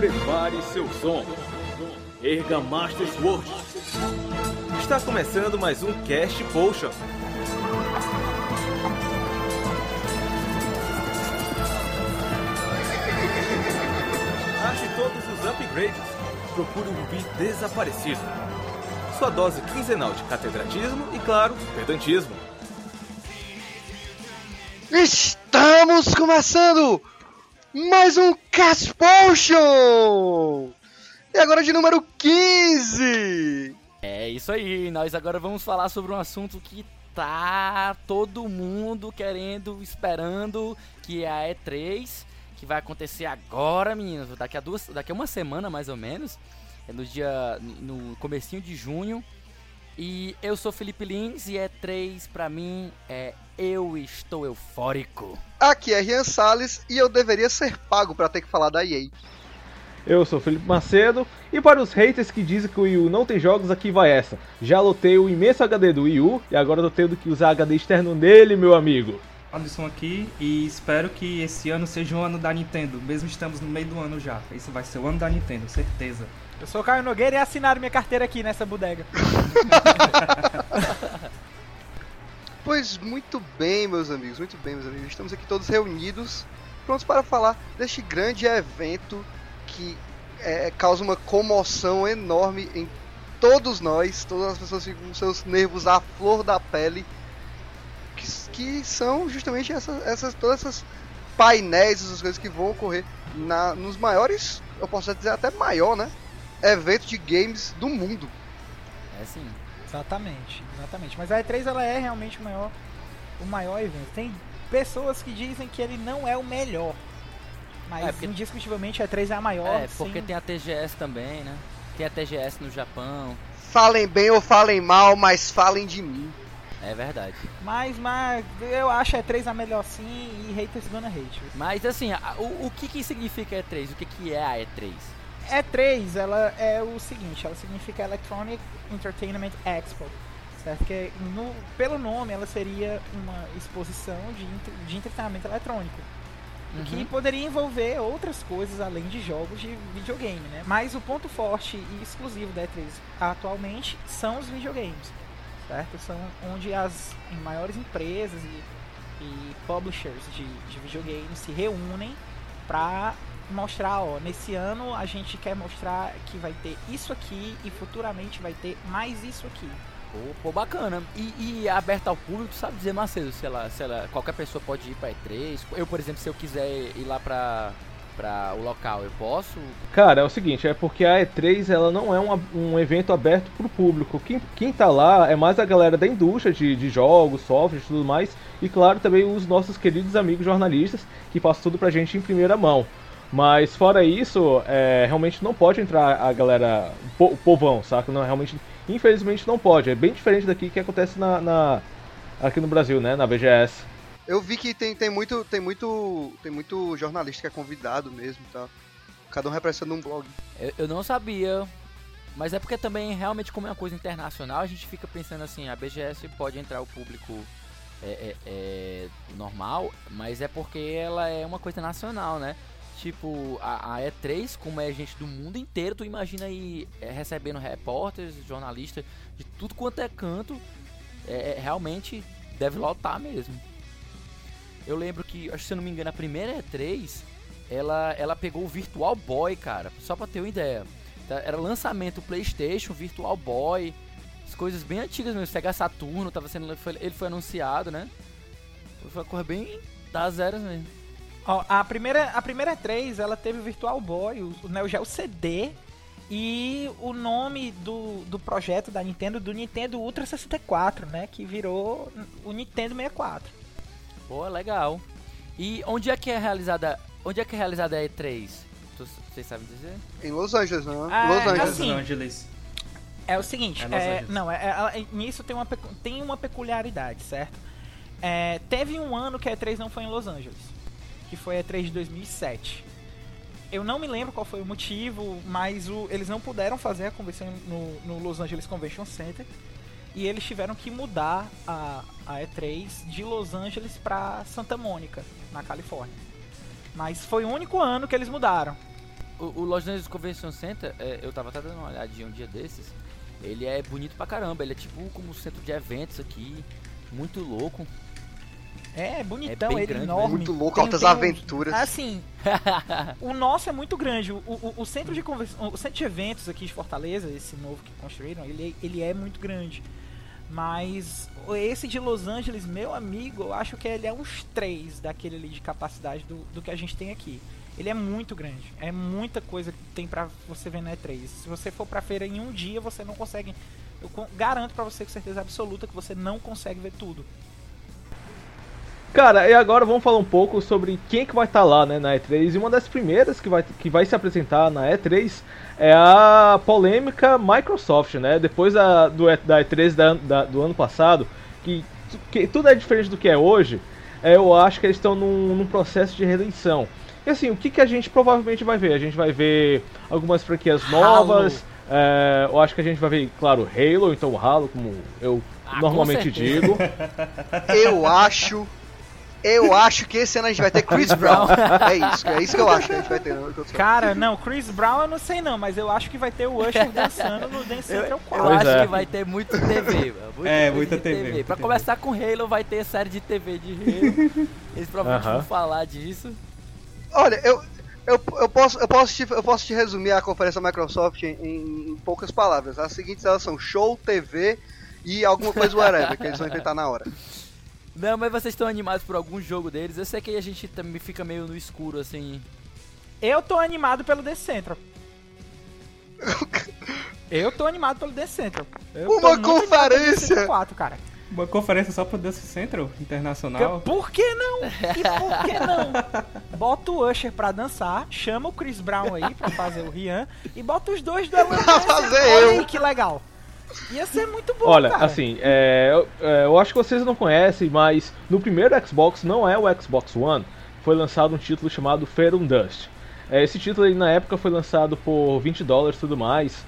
Prepare seu som. Erga Master Sword. Está começando mais um Cast Potion. Ache todos os upgrades. Procure o Rubi desaparecido. Sua dose quinzenal de catedratismo e, claro, pedantismo. Estamos começando mais um Cast Potion! E agora de número 15! É isso aí, nós agora vamos falar sobre um assunto que tá todo mundo querendo, esperando, que é a E3, que vai acontecer agora, meninos, daqui a duas, daqui a uma semana mais ou menos, é no dia no comecinho de junho. E eu sou Felipe Lins e E3 pra mim é eu estou eufórico. Aqui é Rian Salles e eu deveria ser pago para ter que falar da EA. Eu sou Felipe Macedo e para os haters que dizem que o Wii U não tem jogos, aqui vai essa. Já lotei o imenso HD do Wii U e agora tô tendo que usar HD externo nele, meu amigo. Alisson aqui e espero que esse ano seja o ano da Nintendo, mesmo estamos no meio do ano já. Esse vai ser o ano da Nintendo, certeza. Eu sou o Caio Nogueira e assinaram minha carteira aqui nessa bodega. Pois muito bem, meus amigos, muito bem, meus amigos. Estamos aqui todos reunidos, prontos para falar deste grande evento que é, causa uma comoção enorme em todos nós. Todas as pessoas ficam com seus nervos à flor da pele, que, que são justamente essas, essas, todas essas painéis, essas coisas que vão ocorrer na, nos maiores, eu posso dizer até maior, né? Evento de games do mundo. É sim. Exatamente, exatamente. Mas a E3 ela é realmente o maior, o maior evento. Tem pessoas que dizem que ele não é o melhor. Mas É, porque- indiscutivelmente a E3 é a maior. É, porque sem- tem a TGS também, né? Tem a TGS no Japão. Falem bem ou falem mal, mas falem de mim. É verdade. Mas, mas eu acho a E3 a melhor sim e haters gonna hate. Mas assim, o, o que que significa E3? O que que é a E3? E3, ela é o seguinte, ela significa Electronic Entertainment Expo, certo? Que no, pelo nome ela seria uma exposição de, de entretenimento eletrônico, o que Uhum. poderia envolver outras coisas além de jogos de videogame, né? Mas o ponto forte e exclusivo da E3 atualmente são os videogames, certo? São onde as maiores empresas e, e publishers de, de videogames se reúnem para mostrar, ó, nesse ano a gente quer mostrar que vai ter isso aqui e futuramente vai ter mais isso aqui. Pô, pô, bacana. E, e aberta ao público, tu sabe dizer, Macedo, se ela, se ela, qualquer pessoa pode ir pra E3? Eu, por exemplo, se eu quiser ir lá pra, pra o local, eu posso? Cara, é o seguinte, é porque a E3 ela não é um, um evento aberto pro público. Quem, quem tá lá é mais a galera da indústria de, de jogos, software e tudo mais. E claro, também os nossos queridos amigos jornalistas que passam tudo pra gente em primeira mão. Mas fora isso, é, realmente não pode entrar a galera, o po- o povão, saca? Não, realmente, infelizmente não pode. É bem diferente daqui que acontece na, na- aqui no Brasil, né? Na BGS. Eu vi que tem, tem muito tem muito tem muito jornalista que é convidado mesmo, tá? Cada um representando um blog. Eu, eu não sabia. Mas é porque também, realmente, como é uma coisa internacional, a gente fica pensando assim, a BGS pode entrar o público é, é, é, normal, mas é porque ela é uma coisa nacional, né? Tipo, a, a E3, como é gente do mundo inteiro, tu imagina aí é, recebendo repórteres, jornalistas de tudo quanto é canto, é, é, realmente deve lotar mesmo. Eu lembro que, acho que se eu não me engano, a primeira E3, ela, ela pegou o Virtual Boy, cara, só pra ter uma ideia. Tá, Era lançamento PlayStation, Virtual Boy, as coisas bem antigas mesmo. Sega Saturno, tava sendo, ele foi anunciado, né? Foi uma coisa bem das eras mesmo. Ó, a primeira a primeira 3, ela teve o Virtual Boy, o, o Neo Geo CD e o nome do, do projeto da Nintendo do Nintendo Ultra 64, né, que virou o Nintendo 64. Pô, legal. E onde é que é realizada, onde é que é realizada a E3? Tu- Vocês sabem dizer? Em Los Angeles, né? Ah, Los Angeles. assim, Los Angeles. É o seguinte, É é, não, é, é- é- nisso tem uma, tem uma peculiaridade, certo? É, teve um ano que a E3 não foi em Los Angeles, que foi a E3 de 2007. Eu não me lembro qual foi o motivo, mas o- eles não puderam fazer a convenção no, no Los Angeles Convention Center e eles tiveram que mudar a, a E3 de Los Angeles para Santa Mônica, na Califórnia. Mas foi o único ano que eles mudaram. o, o Los Angeles Convention Center, é, eu tava até dando uma olhadinha um dia desses. Ele é bonito pra caramba, ele é tipo como um centro de eventos aqui, muito louco. É, bonitão, É bem ele grande, enorme. Muito louco, Tem- altas tem aventuras. Assim, o nosso é muito grande. O, o, o centro de convers- o centro de eventos aqui de Fortaleza, esse novo que construíram, ele, ele é muito grande. Mas esse de Los Angeles, meu amigo, eu acho que ele é uns três daquele ali de capacidade do, do que a gente tem aqui. Ele é muito grande. É muita coisa que tem pra você ver na E3. Se você for pra feira em um dia, você não consegue. Eu garanto pra você com certeza absoluta que você não consegue ver tudo. Cara, e agora vamos falar um pouco sobre quem que vai estar lá, né, na E3. E uma das primeiras que vai, que vai se apresentar na E3 é a polêmica Microsoft, né? Depois da, do, da E3 da- da- do ano passado, que, que tudo é diferente do que é hoje, é, eu acho que eles estão num, num processo de redenção. E assim, o que, que a gente provavelmente vai ver? A gente vai ver algumas franquias novas. é, eu acho que a gente vai ver, claro, Halo, então o Halo, como eu Ah, normalmente digo. Eu acho. Eu acho que esse ano a gente vai ter Chris Brown. É isso, é isso que eu acho que a gente vai ter. Não, Cara, não, Chris Brown eu não sei não, mas eu acho que vai ter o Usher dançando no Dance Eu, Central eu 4. Pois acho é. que vai ter muito TV, mano. Muita É, muita TV, muita Pra TV. começar com Halo, vai ter série de TV de Halo. Eles provavelmente Aham. vão falar disso. Olha, eu, eu, eu, posso, eu, posso te, eu posso te resumir a conferência da Microsoft em, em- em poucas palavras. As seguintes elas são show, TV e alguma coisa whatever, que eles vão inventar na hora. Não, mas vocês estão animados por algum jogo deles? Eu sei que a gente também fica meio no escuro, assim. Eu tô animado pelo Dance Central. Eu tô animado pelo Dance Central. Eu Uma conferência! Central 4, cara. Uma conferência só pro Dance Central Internacional. Por que não? E por que não? Bota o Usher pra dançar, chama o Chris Brown aí pra fazer o Rian e bota os dois do Alan Pra fazer Olha eu. aí que legal. Ia ser muito bom, Olha, cara. assim, é, eu, é, eu acho que vocês não conhecem, mas no primeiro Xbox, não é o Xbox One, foi lançado um título chamado and Dust. É, esse título aí, na época foi lançado por 20 dólares e tudo mais.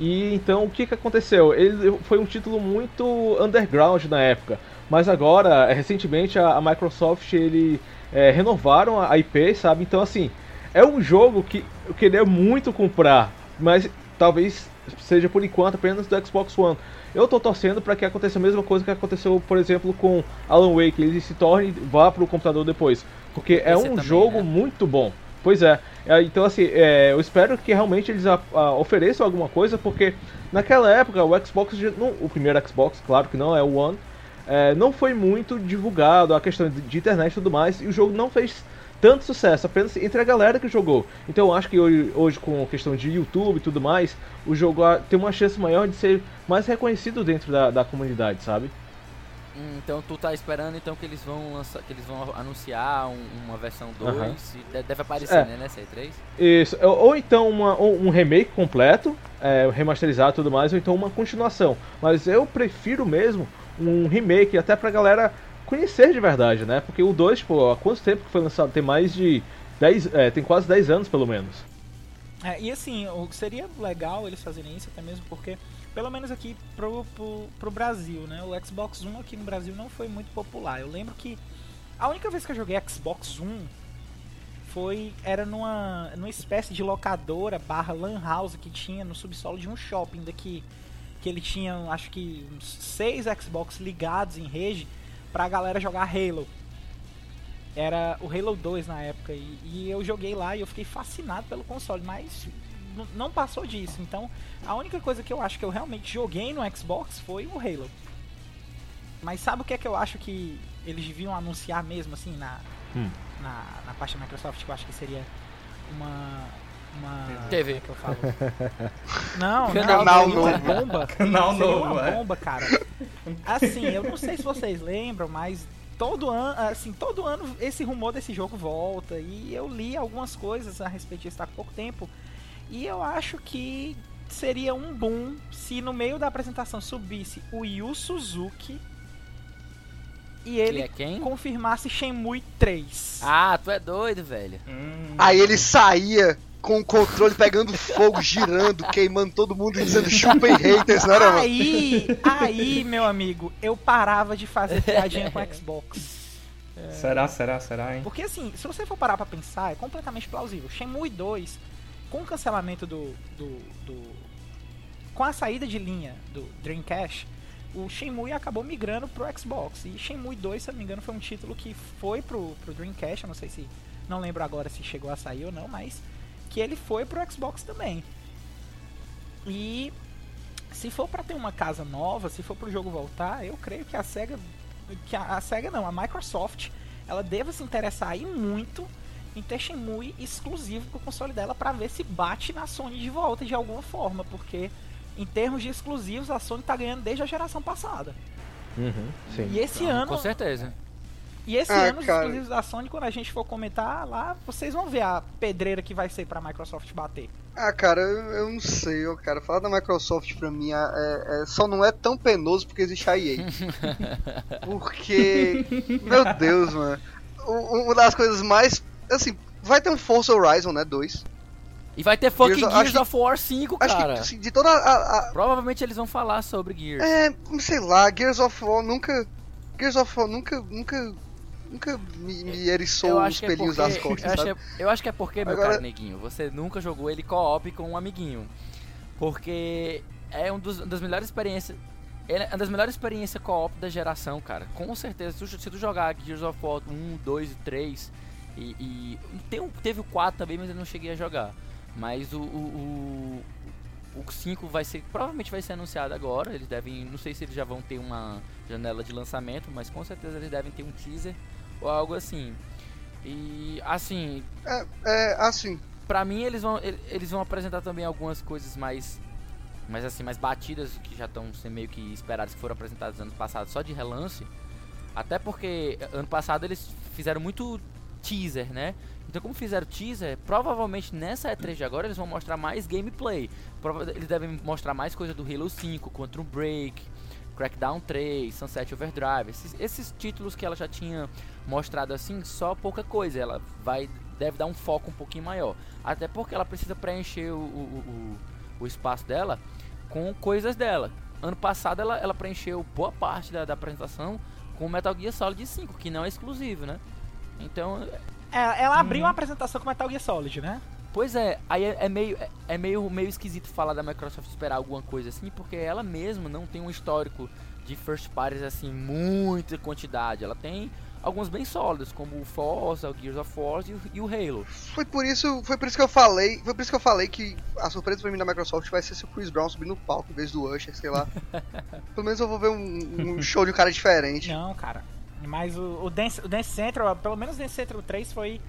E então o que, que aconteceu? Ele foi um título muito underground na época, mas agora, recentemente, a, a Microsoft ele é, renovaram a IP, sabe? Então assim, é um jogo que eu queria muito comprar, mas talvez seja por enquanto apenas do Xbox One. Eu tô torcendo para que aconteça a mesma coisa que aconteceu, por exemplo, com Alan Wake, ele se torne vá pro computador depois, porque é um também, jogo né? muito bom. Pois é, É, então assim, é, eu espero que realmente eles a- a- ofereçam alguma coisa, porque naquela época o Xbox, não- o primeiro Xbox, claro que não é o One, é, não foi muito divulgado a questão de, de internet e tudo mais, e o jogo não fez tanto sucesso, apenas entre a galera que jogou. Então eu acho que hoje, hoje com a questão de YouTube e tudo mais, o jogo ah, tem uma chance maior de ser mais reconhecido dentro da, da comunidade, sabe? Hum, Então tu tá esperando então que eles vão lançar, que eles vão anunciar um- uma versão 2 Aham. e de- deve aparecer, É. né, nessa E3? Isso, ou, ou então uma- ou um remake completo, é, remasterizado e tudo mais, ou então uma continuação. Mas eu prefiro mesmo um remake, até pra galera conhecer de verdade, né? Porque o 2, pô, há quanto tempo que foi lançado? Tem mais de 10, é, tem quase 10 anos pelo menos. É, e assim, o que seria legal eles fazerem isso, até mesmo porque, pelo menos aqui pro, pro, pro Brasil, né? O Xbox One aqui no Brasil não foi muito popular. Eu lembro que a única vez que eu joguei Xbox One foi. era numa, numa espécie de locadora barra lan house que tinha no subsolo de um shopping daqui. Que ele tinha, acho que, uns seis Xbox ligados em rede pra galera jogar Halo. Era o Halo 2 na época. E, e eu joguei lá e eu fiquei fascinado pelo console, mas não passou disso. Então, a única coisa que eu acho que eu realmente joguei no Xbox foi o Halo. Mas sabe o que é que eu acho que eles deviam anunciar mesmo, assim, na, Hum. na, na parte da Microsoft, que eu acho que seria uma. Uma. TV. Que eu falo? Não, Canal não, novo. uma bomba. Canal novo, uma é. bomba, cara. Assim, eu não sei se vocês lembram, mas todo ano, assim, todo ano esse rumor desse jogo volta e eu li algumas coisas a respeito disso há pouco tempo e eu acho que seria um boom se no meio da apresentação subisse o Yu Suzuki e Ele ele é quem? confirmasse Shenmue 3. Ah, tu é doido, velho. Hum, Aí ele saía com o controle pegando fogo, girando, queimando todo mundo e dizendo chupem haters, não era, mano? Aí, aí, meu amigo, eu parava de fazer piadinha com Xbox. Será, será, será, hein? Porque assim, se você for parar pra pensar, é completamente plausível. Shenmue 2, com o cancelamento do, do, do, com a saída de linha do Dreamcast, o Shenmue acabou migrando pro Xbox. E Shenmue 2, se eu não me engano, foi um título que foi pro, pro Dreamcast, eu não sei se não lembro agora se chegou a sair ou não, mas que ele foi pro Xbox também. E se for para ter uma casa nova, se for pro jogo voltar, eu creio que a Sega que a, a Sega não, a Microsoft, ela deva se interessar aí muito em ter Shenmue exclusivo pro console dela para ver se bate na Sony de volta de alguma forma, porque em termos de exclusivos a Sony tá ganhando desde a geração passada. Uhum, sim. E esse Então, ano Com certeza. E esse Ah, ano os cara. exclusivos da Sony, quando a gente for comentar lá, vocês vão ver a pedreira que vai ser pra Microsoft bater. Ah, cara, eu, eu não sei, ó, cara. Falar da Microsoft pra mim é, é- só não é tão penoso porque existe a EA. porque, meu Deus, mano. Uma das coisas mais. Assim, vai ter um Forza Horizon, né? 2. E vai ter fucking Gears- Gears of War 5, Acho cara. que assim, de toda a, a- Provavelmente eles vão falar sobre Gears. É, sei lá, Gears of War nunca. Gears of War nunca. Nunca. Nunca me, me eriçou os é pelinhos porque, das costas, eu, acho é, eu acho que é porque, meu Agora- caro neguinho, você nunca jogou ele co-op com um amiguinho. Porque é um dos, uma das melhores experiências. É uma das melhores experiências co-op da geração, cara. Com certeza. Se tu, se tu jogar Gears of War 1, 2 e 3. E, e tem teve o 4 também, mas eu não cheguei a jogar. Mas o, o, o, o 5 vai ser. Provavelmente vai ser anunciado agora. Eles devem. Não sei se eles já vão ter uma janela de lançamento, mas com certeza eles devem ter um teaser ou algo assim. E assim, É, é, assim. pra mim eles vão ele- eles vão apresentar também algumas coisas mais mais assim, mais batidas que já estão sendo meio que esperadas que foram apresentadas ano passado só de relance. Até porque ano passado eles fizeram muito teaser, né? Então como fizeram teaser, provavelmente nessa E3 de agora eles vão mostrar mais gameplay. Eles devem mostrar mais coisa do Halo 5, Quantum Break, Crackdown 3, Sunset Overdrive, esses, esses títulos que ela já tinha mostrado assim, só pouca coisa. Ela vai deve dar um foco um pouquinho maior. Até porque ela precisa preencher o, o, o, o espaço dela com coisas dela. Ano passado ela, ela preencheu boa parte da, da apresentação com Metal Gear Solid 5, que não é exclusivo, né? Então, É, ela abriu Uhum. uma apresentação com Metal Gear Solid, né? Pois é, aí é, é meio, é, é meio, meio esquisito falar da Microsoft esperar alguma coisa assim, porque ela mesma não tem um histórico de first parties assim, muita quantidade. Ela tem alguns bem sólidos, como o Forza, o Gears of War e o, e o Halo. Foi por isso, foi por isso que eu falei, foi por isso que eu falei que a surpresa pra mim da Microsoft vai ser se o Chris Brown subir no palco em vez do Usher, sei lá. Pelo menos eu vou ver um, um show de um cara diferente. Não, cara. Mas o, o, Dance, o Dance Central, pelo menos o Dance Central 3 foi.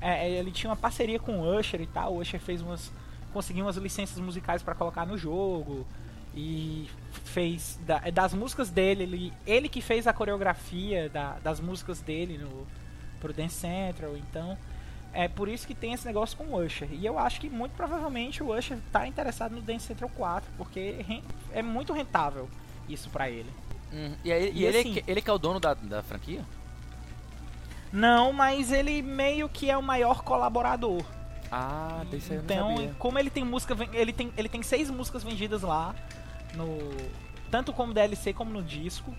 É, ele tinha uma parceria com o Usher e tal. O Usher fez umas. conseguiu umas licenças musicais pra colocar no jogo. E fez. da- das músicas dele, ele, ele que fez a coreografia da- das músicas dele no, pro Dance Central. Então. É por isso que tem esse negócio com o Usher. E eu acho que muito provavelmente o Usher tá interessado no Dance Central 4, porque é muito rentável isso pra ele. Hum, e aí, e E ele, assim- que- ele que é o dono da, da franquia? Não, mas ele meio que é o maior colaborador. Ah, desse aí eu não Então, sabia. como ele tem música, ele tem, ele tem seis músicas vendidas lá no tanto como DLC como no disco.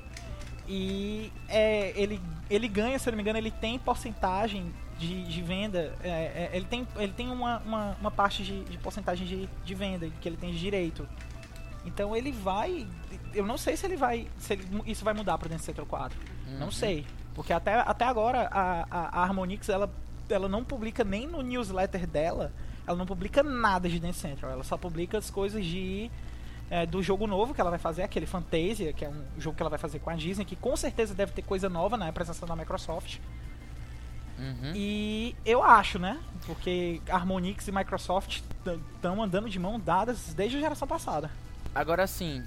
E é, ele, ele ganha, se eu não me engano, ele tem porcentagem de, de venda. é, é, ele tem, ele tem uma, uma, uma parte de, de porcentagem de, de venda que ele tem de direito. Então ele vai. Eu não sei se ele vai. Se ele- isso vai mudar pro Dance Central 4. Não Uhum. sei. Porque até, até agora a, a, a Harmonix ela, ela não publica nem no newsletter dela, ela não publica nada de Dance Central. Ela só publica as coisas de é, do jogo novo que ela vai fazer, aquele Fantasia, que é um jogo que ela vai fazer com a Disney, que com certeza deve ter coisa nova na apresentação da Microsoft. Uhum. E eu acho, né? Porque Harmonix e Microsoft estão andando de mão dadas desde a geração passada. Agora sim,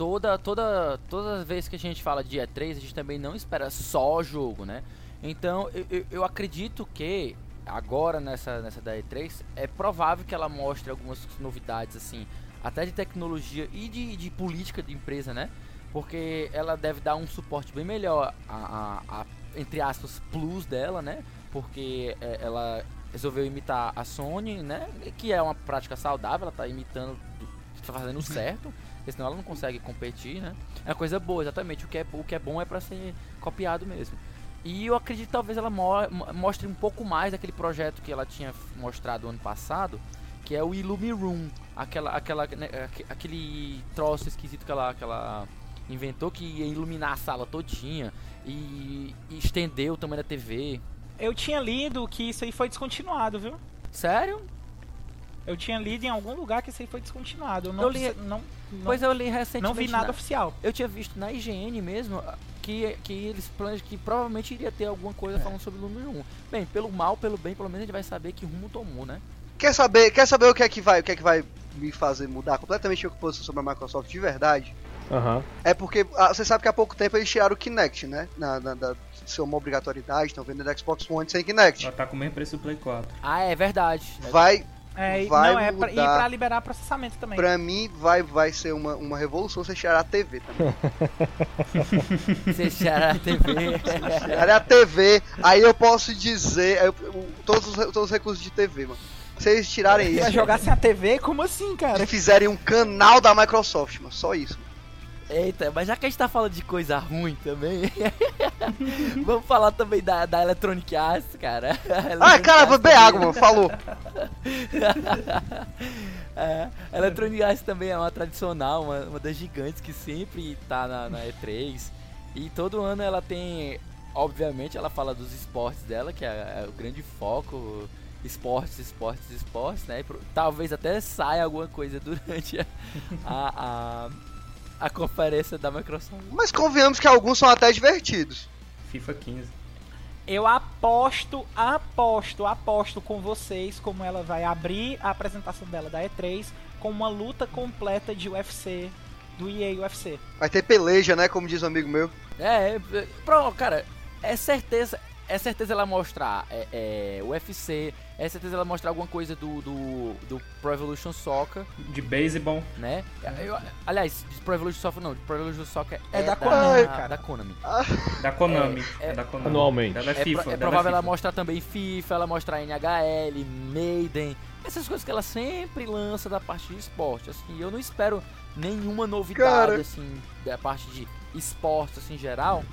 toda, toda, todas as vezes que a gente fala de E3, a gente também não espera só jogo, né? Então eu, eu, acredito que agora nessa, nessa da E3 é provável que ela mostre algumas novidades assim, até de tecnologia e de, de política de empresa, né? Porque ela deve dar um suporte bem melhor a, a- a, entre aspas, plus dela, né? Porque é, ela resolveu imitar a Sony, né? Que é uma prática saudável, ela tá imitando, tá fazendo certo, porque senão ela não consegue competir, né? É uma coisa boa, exatamente. O que é, o que é bom é pra ser copiado mesmo. E eu acredito que talvez ela mo mostre um pouco mais daquele projeto que ela tinha mostrado ano passado, que é o Illumi Room, aquela, aquela, né, aquele troço esquisito que ela, que ela inventou que ia iluminar a sala todinha e, e estender o tamanho da TV. Eu tinha lido que isso aí foi descontinuado, viu? Sério? Eu tinha lido em algum lugar que isso aí foi descontinuado. Eu não, Eu li- não, não, Pois eu li recentemente. não vi nada na- oficial. Eu tinha visto na IGN mesmo que, que eles planejam que provavelmente iria ter alguma coisa É. falando sobre o número 1. Bem, pelo mal, pelo bem, pelo menos a gente vai saber que rumo tomou, né? Quer saber, quer saber o que é que vai, o que é que vai me fazer mudar completamente a posição sobre a Microsoft de verdade? Aham. É porque ah, você sabe que há pouco tempo eles tiraram o Kinect, né? Na, na, da, ser uma obrigatoriedade, estão vendendo Xbox One sem Kinect. Ela tá com o mesmo preço do Play 4. Ah, é verdade. Vai, É, e- Vai não, é pra, e mudar. pra liberar processamento também. pra mim, vai, vai ser uma, uma revolução você tirar a TV também. Você tirar a TV. Tirar a TV, aí eu posso dizer eu- todos, os, todos os recursos de TV, mano. Se eles tirarem isso jogar sem a TV? Como assim, cara? fizerem um canal da Microsoft, mano, só isso. mano. Eita, mas já que a gente tá falando de coisa ruim também, vamos falar também da, da Electronic Arts, cara. Ai, cara, vou beber água, mano, falou. É, a Electronic Arts também é uma tradicional, uma, uma das gigantes que sempre tá na, na E3. E todo ano ela tem, obviamente, ela fala dos esportes dela, que é, é o grande foco. Esportes, esportes, esportes, né? Talvez até saia alguma coisa durante a, a, a, conferência da Microsoft. Mas convenhamos que alguns são até divertidos. FIFA 15. Eu aposto, aposto, aposto com vocês como ela vai abrir a apresentação dela da E3 com uma luta completa de UFC, do EA UFC. Vai ter peleja, né? Como diz um amigo meu. É, é, pro, cara, é certeza, é certeza ela mostrar é, é, UFC, é certeza ela mostrar alguma coisa do, do, do Pro Evolution Soccer, De beisebol. né? Eu- aliás, de Pro Evolution Soccer não, de Pro Evolution Soccer É da Konami, cara. Da Konami. Da Konami. É, É, da Konami. Anualmente. Ela é É, FIFA. pro- é dela provável ela FIFA. mostrar também FIFA, ela mostrar NHL, Maiden, essas coisas que ela sempre lança da parte de esporte. Assim, eu não espero nenhuma novidade Cara. assim da parte de esporte assim em geral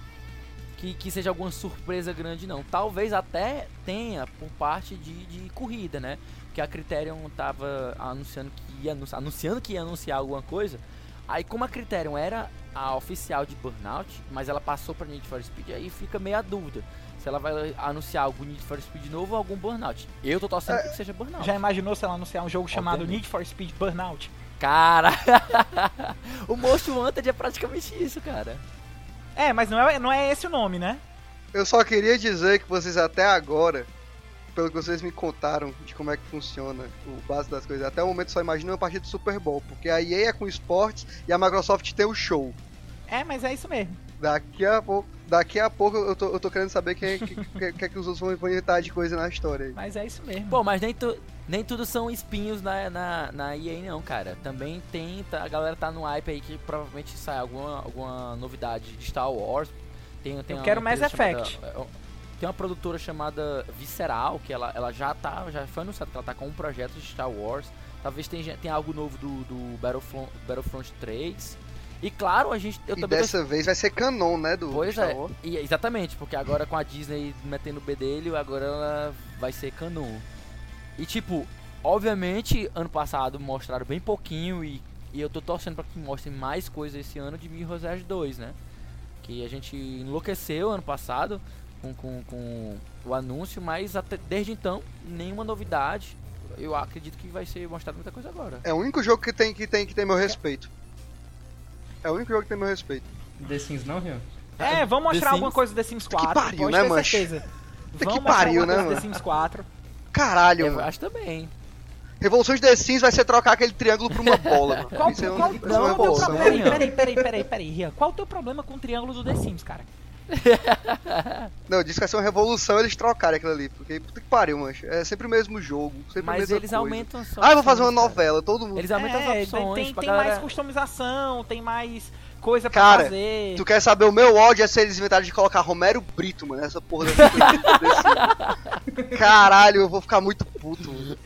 que, que seja alguma surpresa grande não. Talvez até tenha por parte de, de corrida, né? Que a Criterion tava anunciando que ia anunciar, anunciando que ia anunciar alguma coisa. Aí como a Criterion era a oficial de Burnout, mas ela passou para Need for Speed, aí fica meio a dúvida se ela vai anunciar algum Need for Speed novo ou algum Burnout. Eu tô torcendo pra que seja Burnout. Já imaginou se ela anunciar um jogo chamado Obviamente. Need for Speed Burnout? Cara, o Most Wanted é praticamente isso, cara. É, mas não é, não é esse o nome, né? Eu só queria dizer que vocês até agora, pelo que vocês me contaram de como é que funciona o base das coisas, até o momento só imaginam a partida do Super Bowl, porque a EA é com esportes e a Microsoft tem o show. É, mas é isso mesmo. Daqui a pouco, daqui a pouco eu, tô, eu tô querendo saber o que, que, que, que, é que os outros vão inventar de coisa na história aí. Mas é isso mesmo. Pô, mas nem, tu, nem tudo são espinhos na, na, na EA não, cara. Também tem, tá- a galera tá no hype aí que provavelmente sai alguma, alguma novidade de Star Wars. Tem, tem Eu quero Mass empresa chamada- Effect. é, tem uma produtora chamada Visceral, que ela, ela já tá, já foi anunciado que ela tá com um projeto de Star Wars. Talvez tenha, tenha algo novo do, do Battlefront, Battlefront 3. E claro, a gente. Eu E também tô dessa vez vai ser canon, né? Do Pois Star é, Wars. e- exatamente, porque agora com a Disney metendo o B dele, agora ela vai ser canon. E tipo, obviamente, ano passado mostraram bem pouquinho e, e eu tô torcendo pra que mostrem mais coisas esse ano de Mirror's Edge 2, né? Que a gente enlouqueceu ano passado com, com, com o anúncio, mas até, desde então, nenhuma novidade. Eu acredito que vai ser mostrado muita coisa agora. É o único jogo que tem que tem que tem meu respeito. É o único jogo que tem meu respeito. The Sims não, Rian? É, vamos mostrar alguma coisa do The Sims 4. pariu, pode né, certeza. que Vamos mostrar pariu, alguma né, coisa do mano? The Sims 4. Caralho, Eu mano. acho também. Revolução de The Sims vai ser trocar aquele triângulo por uma bola, mano. Qual, Isso é qual, qual é o teu problema? Peraí, peraí, peraí, peraí, peraí, Rian. Qual o teu problema com o triângulo do The Sims, cara? Não, disse que vai ser uma revolução eles trocarem aquilo ali. Porque puta que pariu, mancho. É sempre o mesmo jogo. Sempre a Mas mesma eles coisa. aumentam só. Ah, eu vou fazer uma novela, todo mundo. Eles aumentam é, as opções tem, tem galera... mais customização, tem mais coisa pra Cara, fazer. Tu quer saber o meu ódio é se eles inventaram de colocar Romero Brito, mano, nessa porra dessa desse... Caralho, eu vou ficar muito puto, mano.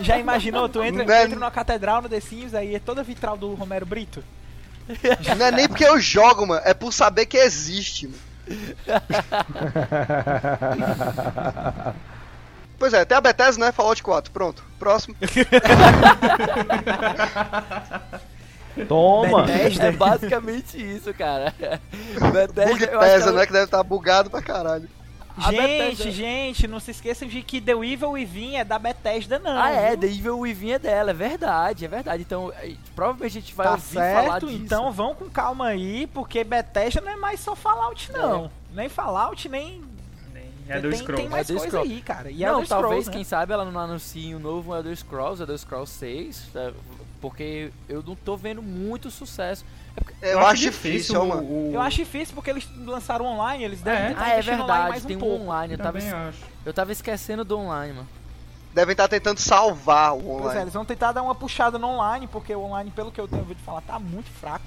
Já imaginou? Tu entra, Né? entra numa catedral no The Sims, aí é toda vitral do Romero Brito. Não é nem porque eu jogo, mano, é por saber que existe, mano. Pois é, tem a Bethesda, né? Fallout 4. Pronto. Próximo. Toma! Bethesda. É basicamente isso, cara. Bethesda, Bug pesa, né? Que deve estar bugado pra caralho. A Gente, Bethesda- gente, não se esqueçam de que The Evil Within é da Bethesda, não. Ah, é, viu? The Evil Within é dela, é verdade, é verdade. Então, é, provavelmente a gente vai Tá ouvir falar certo? disso. Então vão com calma aí, porque Bethesda não é mais só Fallout, não. Nem Fallout, nem. É do tem, Scrolls. tem mais Elder coisa Scrolls. aí, cara. E não, Elder talvez, Scrolls, né? quem sabe, ela não anuncie um novo Elder Scrolls, Elder Scrolls 6, tá? Porque eu não tô vendo muito sucesso. Eu, acho difícil, o- mano. o- Eu acho difícil porque eles lançaram online, eles devem É? tentar Ah, é online verdade, mais um tem um pouco. online, eu tava, Também es- acho. eu tava esquecendo do online, mano. Devem estar tentando salvar o Pois é, online. eles vão tentar dar uma puxada no online, porque o online, pelo que eu tenho ouvido falar, tá muito fraco.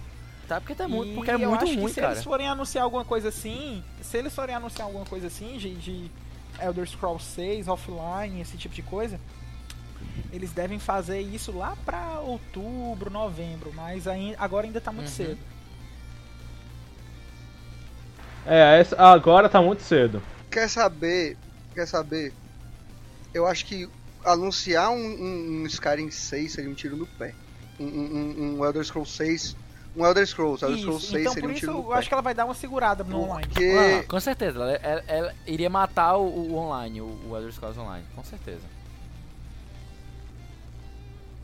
Tá, porque, tá muito, E porque é eu muito acho ruim, que se cara. eles forem anunciar alguma coisa assim, se eles forem anunciar alguma coisa assim de, de Elder Scrolls 6, offline, esse tipo de coisa, eles devem fazer isso lá pra outubro, novembro, mas aí, agora ainda tá muito Uhum. cedo. É, essa- agora tá muito cedo. Quer saber? Quer saber? Eu acho que anunciar um, um, um Skyrim 6 seria um tiro no pé. Um, um, um Elder Scrolls 6. Um Elder Scrolls, Elder Scrolls Isso, 6 então seria um isso tiro no eu pé. acho que ela vai dar uma segurada no online. Porque Ah, com certeza, ela, ela- ela iria matar o, o online, o, o Elder Scrolls Online, com certeza.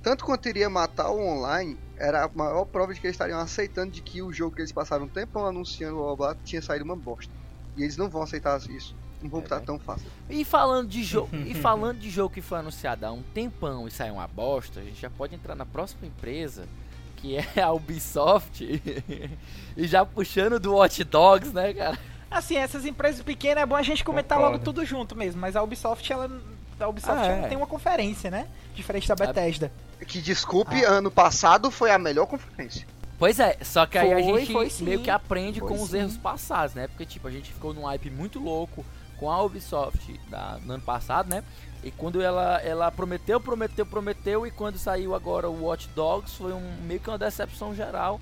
Tanto quanto iria matar o online, era a maior prova de que eles estariam aceitando de que o jogo que eles passaram um tempão anunciando o blá, tinha saído uma bosta. E eles não vão aceitar isso. Não vão É, botar né? tão fácil. E falando de jogo, e falando de jogo que foi anunciado há um tempão e saiu uma bosta, a gente já pode entrar na próxima empresa, que é a Ubisoft, e já puxando do Watch Dogs, né, cara? Assim, essas empresas pequenas é bom a gente comentar Concordo. logo tudo junto mesmo, mas a Ubisoft, ela. A Ubisoft Ah, ela é. não tem uma conferência, né? Diferente da Bethesda. Que desculpe, Ah. ano passado foi a melhor conferência. Pois é, só que aí a Foi, gente foi meio que aprende Foi com os sim. erros passados, né? Porque, tipo, a gente ficou num hype muito louco com a Ubisoft da, no ano passado, né? E quando ela, ela prometeu, prometeu, prometeu, e quando saiu agora o Watch Dogs, foi um, meio que uma decepção geral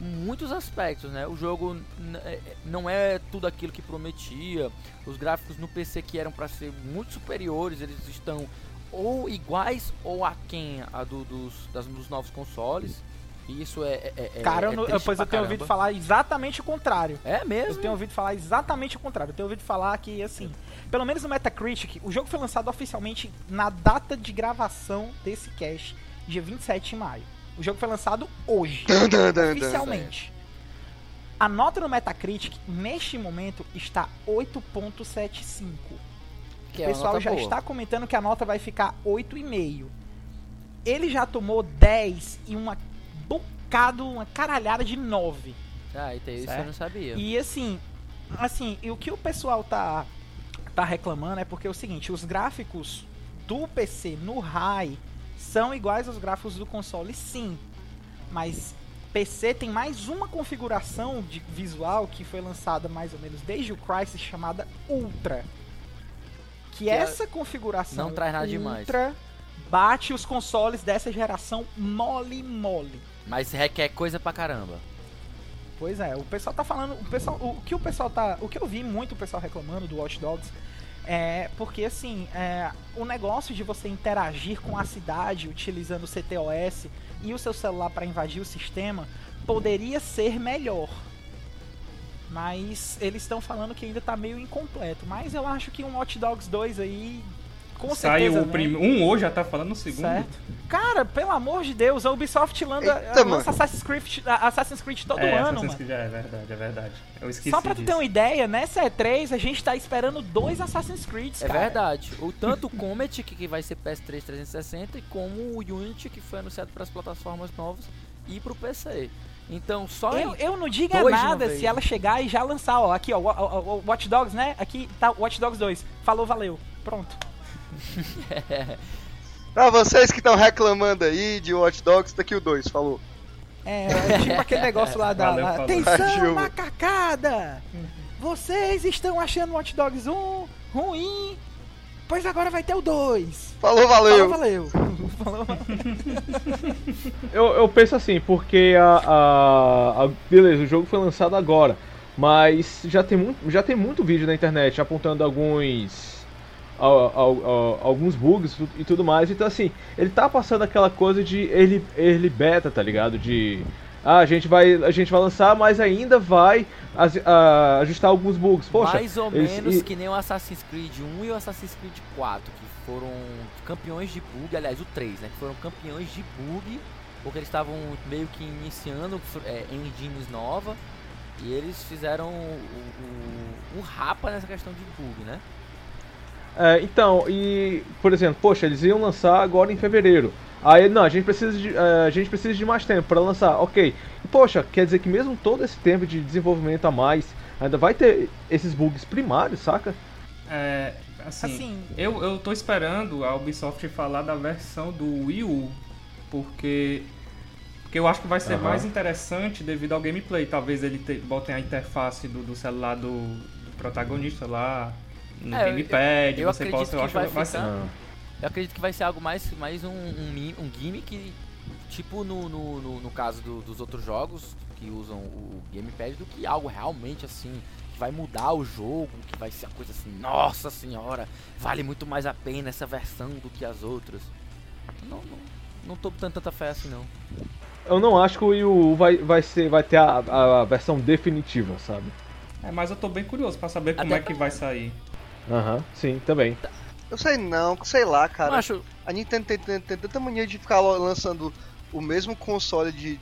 em muitos aspectos, né? O jogo é- não é tudo aquilo que prometia, os gráficos no PC que eram para ser muito superiores, eles estão ou iguais ou aquém a do, dos, das, dos novos consoles. E isso é. é, é Cara, é eu, pois pra eu tenho caramba. ouvido falar exatamente o contrário. É mesmo? Eu tenho ouvido falar exatamente o contrário. Eu tenho ouvido falar que, assim, pelo menos no Metacritic, o jogo foi lançado oficialmente na data de gravação desse cast, dia 27 de maio. O jogo foi lançado hoje, oficialmente. A nota no Metacritic, neste momento, está 8.75. Que O é pessoal já boa. está comentando que a nota vai ficar 8,5. Ele já tomou 10 e uma bocado, uma caralhada de 9. Ah, então isso eu não sabia. E assim, assim, e o que o pessoal tá tá reclamando é porque é o seguinte, os gráficos do PC no high são iguais aos gráficos do console, sim. Mas PC tem mais uma configuração de visual que foi lançada mais ou menos desde o Crysis chamada Ultra. Que, Que é- essa configuração não traz nada demais. Ultra bate os consoles dessa geração mole mole. Mas requer coisa pra caramba. Pois é, o pessoal tá falando, o pessoal, o que o pessoal tá, o que eu vi muito o pessoal reclamando do Watch Dogs é porque assim, é, o negócio de você interagir com a cidade utilizando o CTOS e o seu celular para invadir o sistema poderia ser melhor. Mas eles estão falando que ainda tá meio incompleto, mas eu acho que um Watch Dogs 2 aí com Saiu certeza o vem. primeiro. Um hoje já tá falando o segundo. Certo. Cara, pelo amor de Deus, a Ubisoft lança, Eita, lança Assassin's, Creed, Assassin's Creed todo é, ano, Assassin's mano. Creed, é verdade, é verdade. Eu esqueci Só pra tu disso. ter uma ideia, nessa E3 a gente tá esperando dois Assassin's Creed, É cara. verdade. O tanto o Comet, que, que vai ser PS3 360, e como o Unity, que foi anunciado para as plataformas novas e pro PC. Então, só Eu, eu não diga uma nada se ela chegar e já lançar, ó, aqui ó, o, Watch Dogs, né? Aqui tá Watch Dogs 2. Falou, valeu. Pronto. Pra vocês que estão reclamando aí de Watch Dogs, tá aqui o 2, falou. É, é tipo aquele negócio lá da. Valeu. Atenção, macacada! Vocês estão achando Watch Dogs 1 ruim? Pois agora vai ter o 2. Falou, Falou, valeu. valeu. Falou, valeu. Eu, eu penso assim, porque a, a, a- Beleza, o jogo foi lançado agora. Mas já tem muito, já tem muito vídeo na internet apontando alguns alguns bugs e tudo mais. Então assim, ele tá passando aquela coisa de early, early beta, tá ligado? De ah, a gente vai a gente vai lançar, mas ainda vai ajustar alguns bugs. Poxa, mais ou eles, menos e... que nem o Assassin's Creed 1 e o Assassin's Creed 4, que foram campeões de bug, aliás, o 3, né, que foram campeões de bug, porque eles estavam meio que iniciando é, engines nova e eles fizeram o, o, o rapa nessa questão de bug, né? É, então, e por exemplo, poxa, eles iam lançar agora em fevereiro. Aí, não, a gente precisa de, uh, a gente precisa de mais tempo para lançar. Ok. Poxa, quer dizer que mesmo todo esse tempo de desenvolvimento a mais, ainda vai ter esses bugs primários, saca? É, assim, assim, Eu, eu tô esperando a Ubisoft falar da versão do Wii U, porque porque eu acho que vai ser uhum. mais interessante devido ao gameplay. Talvez ele te, botem a interface do, do celular do, do protagonista lá no é, gamepad, eu, eu você possa. Eu acho que vai ser. Eu acredito que vai ser algo mais, mais um, um, um gimmick, tipo no, no, no, no caso do, dos outros jogos que usam o gamepad, do que algo realmente assim, que vai mudar o jogo, que vai ser uma coisa assim, nossa senhora, vale muito mais a pena essa versão do que as outras. Não, não, não tô dando tanta fé assim não. Eu não acho que o Wii vai, vai, ser, vai ter a, a versão definitiva, sabe? É, mas eu tô bem curioso para saber como Até é que vai sair. Aham, uhum, sim, também. Tá. Eu sei não, sei lá, cara. Acho... A Nintendo tem, tem, tem, tanta mania de ficar lançando o mesmo console de,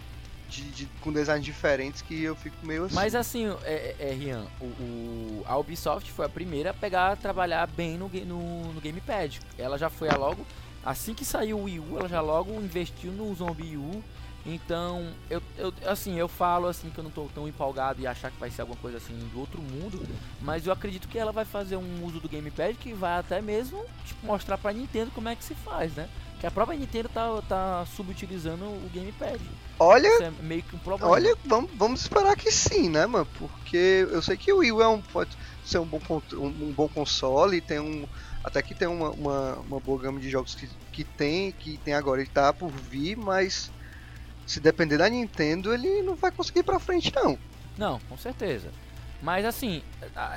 de, de, com designs diferentes que eu fico meio assim. Mas assim, é, é, é Rian, o, o, a Ubisoft foi a primeira a pegar a trabalhar bem no, no, no Gamepad. Ela já foi a logo. Assim que saiu o Wii U, ela já logo investiu no Zombie U então, eu, eu, assim, eu falo assim que eu não tô tão empolgado e achar que vai ser alguma coisa assim do outro mundo, mas eu acredito que ela vai fazer um uso do gamepad que vai até mesmo tipo, mostrar pra Nintendo como é que se faz, né? Que a própria Nintendo tá, tá subutilizando o gamepad. Olha, Isso é meio que um problema. Olha, vamos, vamos esperar que sim, né, mano? Porque eu sei que o Wii é um, pode ser um bom, um, um bom console, tem um até que tem uma, uma, uma boa gama de jogos que, que tem, que tem agora e tá por vir, mas se depender da Nintendo, ele não vai conseguir ir pra frente, não. Não, com certeza. Mas assim.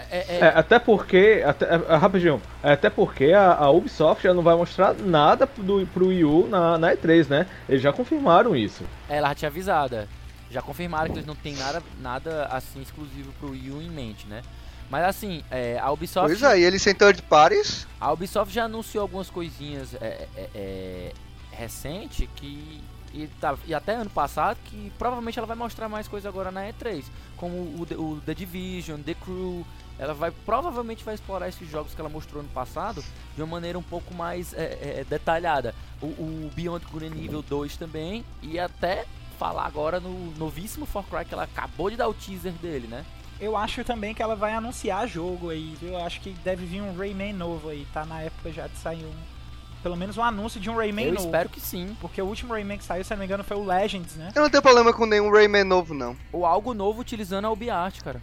É, é... É, até porque. Até, é, rapidinho. Até porque a, a, Ubisoft já não vai mostrar nada do, pro Wii U na, na E3, né? Eles já confirmaram isso. É, ela já tinha avisado. Já confirmaram que eles não tem nada, nada assim exclusivo pro Wii U em mente, né? Mas assim, é, a Ubisoft. Pois aí, eles sem third parties. A Ubisoft já anunciou algumas coisinhas é, é, é recente que e, tá, e até ano passado, que provavelmente ela vai mostrar mais coisa agora na E3, como o, o The Division, The Crew. Ela vai provavelmente vai explorar esses jogos que ela mostrou no passado de uma maneira um pouco mais é, é, é detalhada. O, o, Beyond and Evil 2 também, e até falar agora no novíssimo Far Cry que ela acabou de dar o teaser dele, né? Eu acho também que ela vai anunciar jogo aí? Eu acho que deve vir um Rayman novo aí, tá na época já de sair um pelo menos um anúncio de um Rayman eu novo. Eu espero que sim. Porque o último Rayman que saiu, se não me engano, foi o Legends, né? Eu não tenho problema com nenhum Rayman novo, não. Ou algo novo utilizando a UbiArt, cara.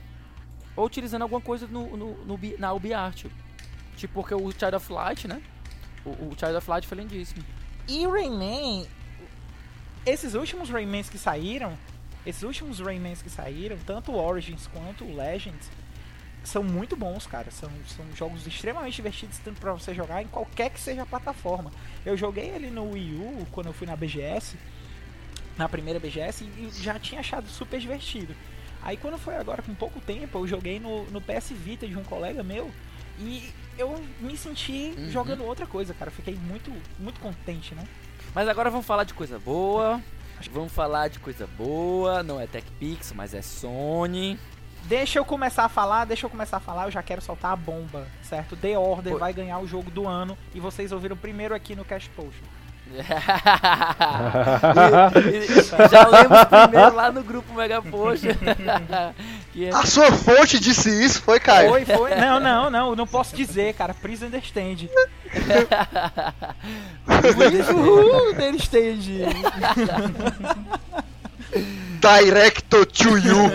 Ou utilizando alguma coisa no, no, no na UbiArt. Tipo, porque o Child of Light, né? O, o Child of Light foi lindíssimo. E o Rayman... Esses últimos Raymans que saíram... Esses últimos Raymans que saíram, tanto o Origins quanto o Legends são muito bons, cara. São, são jogos extremamente divertidos tanto para você jogar em qualquer que seja a plataforma. Eu joguei ele no Wii U quando eu fui na BGS, na primeira BGS, e já tinha achado super divertido. Aí quando foi agora com pouco tempo, eu joguei no, no PS Vita de um colega meu e eu me senti uhum. jogando outra coisa, cara. Fiquei muito, muito contente, né? Mas agora vamos falar de coisa boa. Vamos falar de coisa boa. Não é TechPix, mas é Sony. Deixa eu começar a falar, deixa eu começar a falar, eu já quero soltar a bomba, certo? The Order Pô. vai ganhar o jogo do ano e vocês ouviram primeiro aqui no Cash Potion. já lemos primeiro lá no grupo Mega Poxa. é... A sua fonte disse isso, foi, Caio? Foi, foi. Não, não, não, não posso dizer, cara. Please understand. Please understand. Direct to you.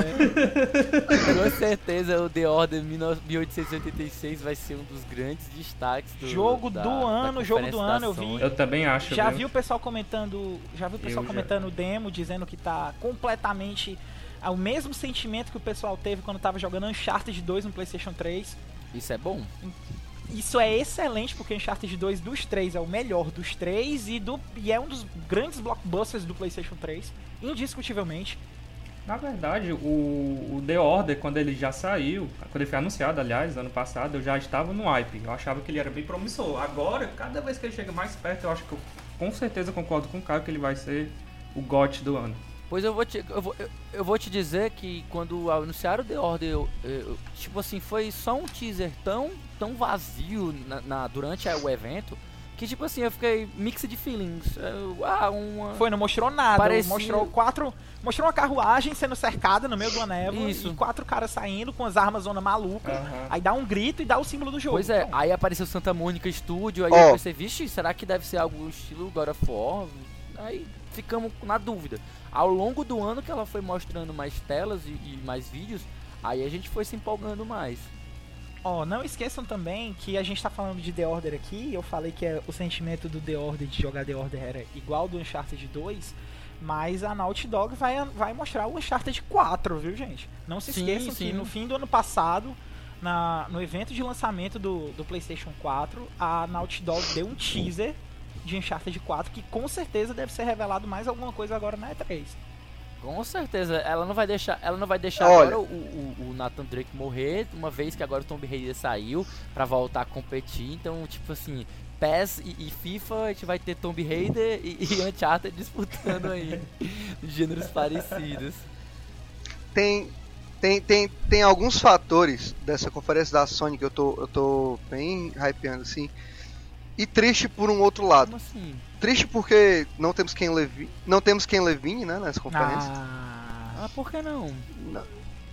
Com certeza o The Order 1886 vai ser um dos grandes destaques do jogo da, do ano, jogo do ano, eu vi. Eu também acho. Já viu? vi o pessoal comentando, já vi o pessoal eu comentando o demo dizendo que tá completamente É o mesmo sentimento que o pessoal teve quando tava jogando Uncharted 2 no PlayStation 3. Isso é bom. Isso é excelente porque Uncharted 2 dos três é o melhor dos três e, do, e é um dos grandes blockbusters do PlayStation 3, indiscutivelmente. Na verdade, o, o, The Order, quando ele já saiu, quando ele foi anunciado, aliás, ano passado, eu já estava no hype. Eu achava que ele era bem promissor. Agora, cada vez que ele chega mais perto, eu acho que eu com certeza concordo com o Caio que ele vai ser o GOT do ano. Pois eu vou te, eu vou, eu, eu vou te dizer que quando anunciaram The Order, eu, eu, tipo assim, foi só um teaser tão, tão vazio na, na durante o evento que tipo assim, eu fiquei mix de feelings. ah, uma... Foi, não mostrou nada. Parecia... Mostrou quatro. Mostrou uma carruagem sendo cercada no meio de uma névoa Isso. e quatro caras saindo com as armas zona maluca. Uhum. Aí dá um grito e dá o símbolo do jogo. Pois é, então. aí apareceu Santa Mônica Studio, aí oh. eu pensei, vixe, será que deve ser algo estilo God of War? Aí ficamos na dúvida. Ao longo do ano que ela foi mostrando mais telas e, e mais vídeos, aí a gente foi se empolgando mais. Ó, oh, não esqueçam também que a gente tá falando de The Order aqui, eu falei que é, o sentimento do The Order de jogar The Order era igual do Uncharted 2, mas a Naughty Dog vai, vai mostrar o Uncharted 4, viu, gente? Não se esqueçam sim. que no fim do ano passado, na, no evento de lançamento do, do PlayStation 4, a Naughty Dog deu um teaser de Uncharted 4 que com certeza deve ser revelado mais alguma coisa agora na E3. Com certeza, ela não vai deixar, ela não vai deixar agora o, o, o, Nathan Drake morrer, uma vez que agora o Tomb Raider saiu para voltar a competir. Então, tipo assim, PES e, e, FIFA, a gente vai ter Tomb Raider e, e Uncharted disputando aí, gêneros parecidos. Tem, tem, tem, tem alguns fatores dessa conferência da Sony que eu tô, eu tô bem hypeando, assim. E triste por um outro lado. Como assim? Triste porque não temos quem Levine, não temos quem Levine, né, nessa conferência. Ah, ah por que não? Não,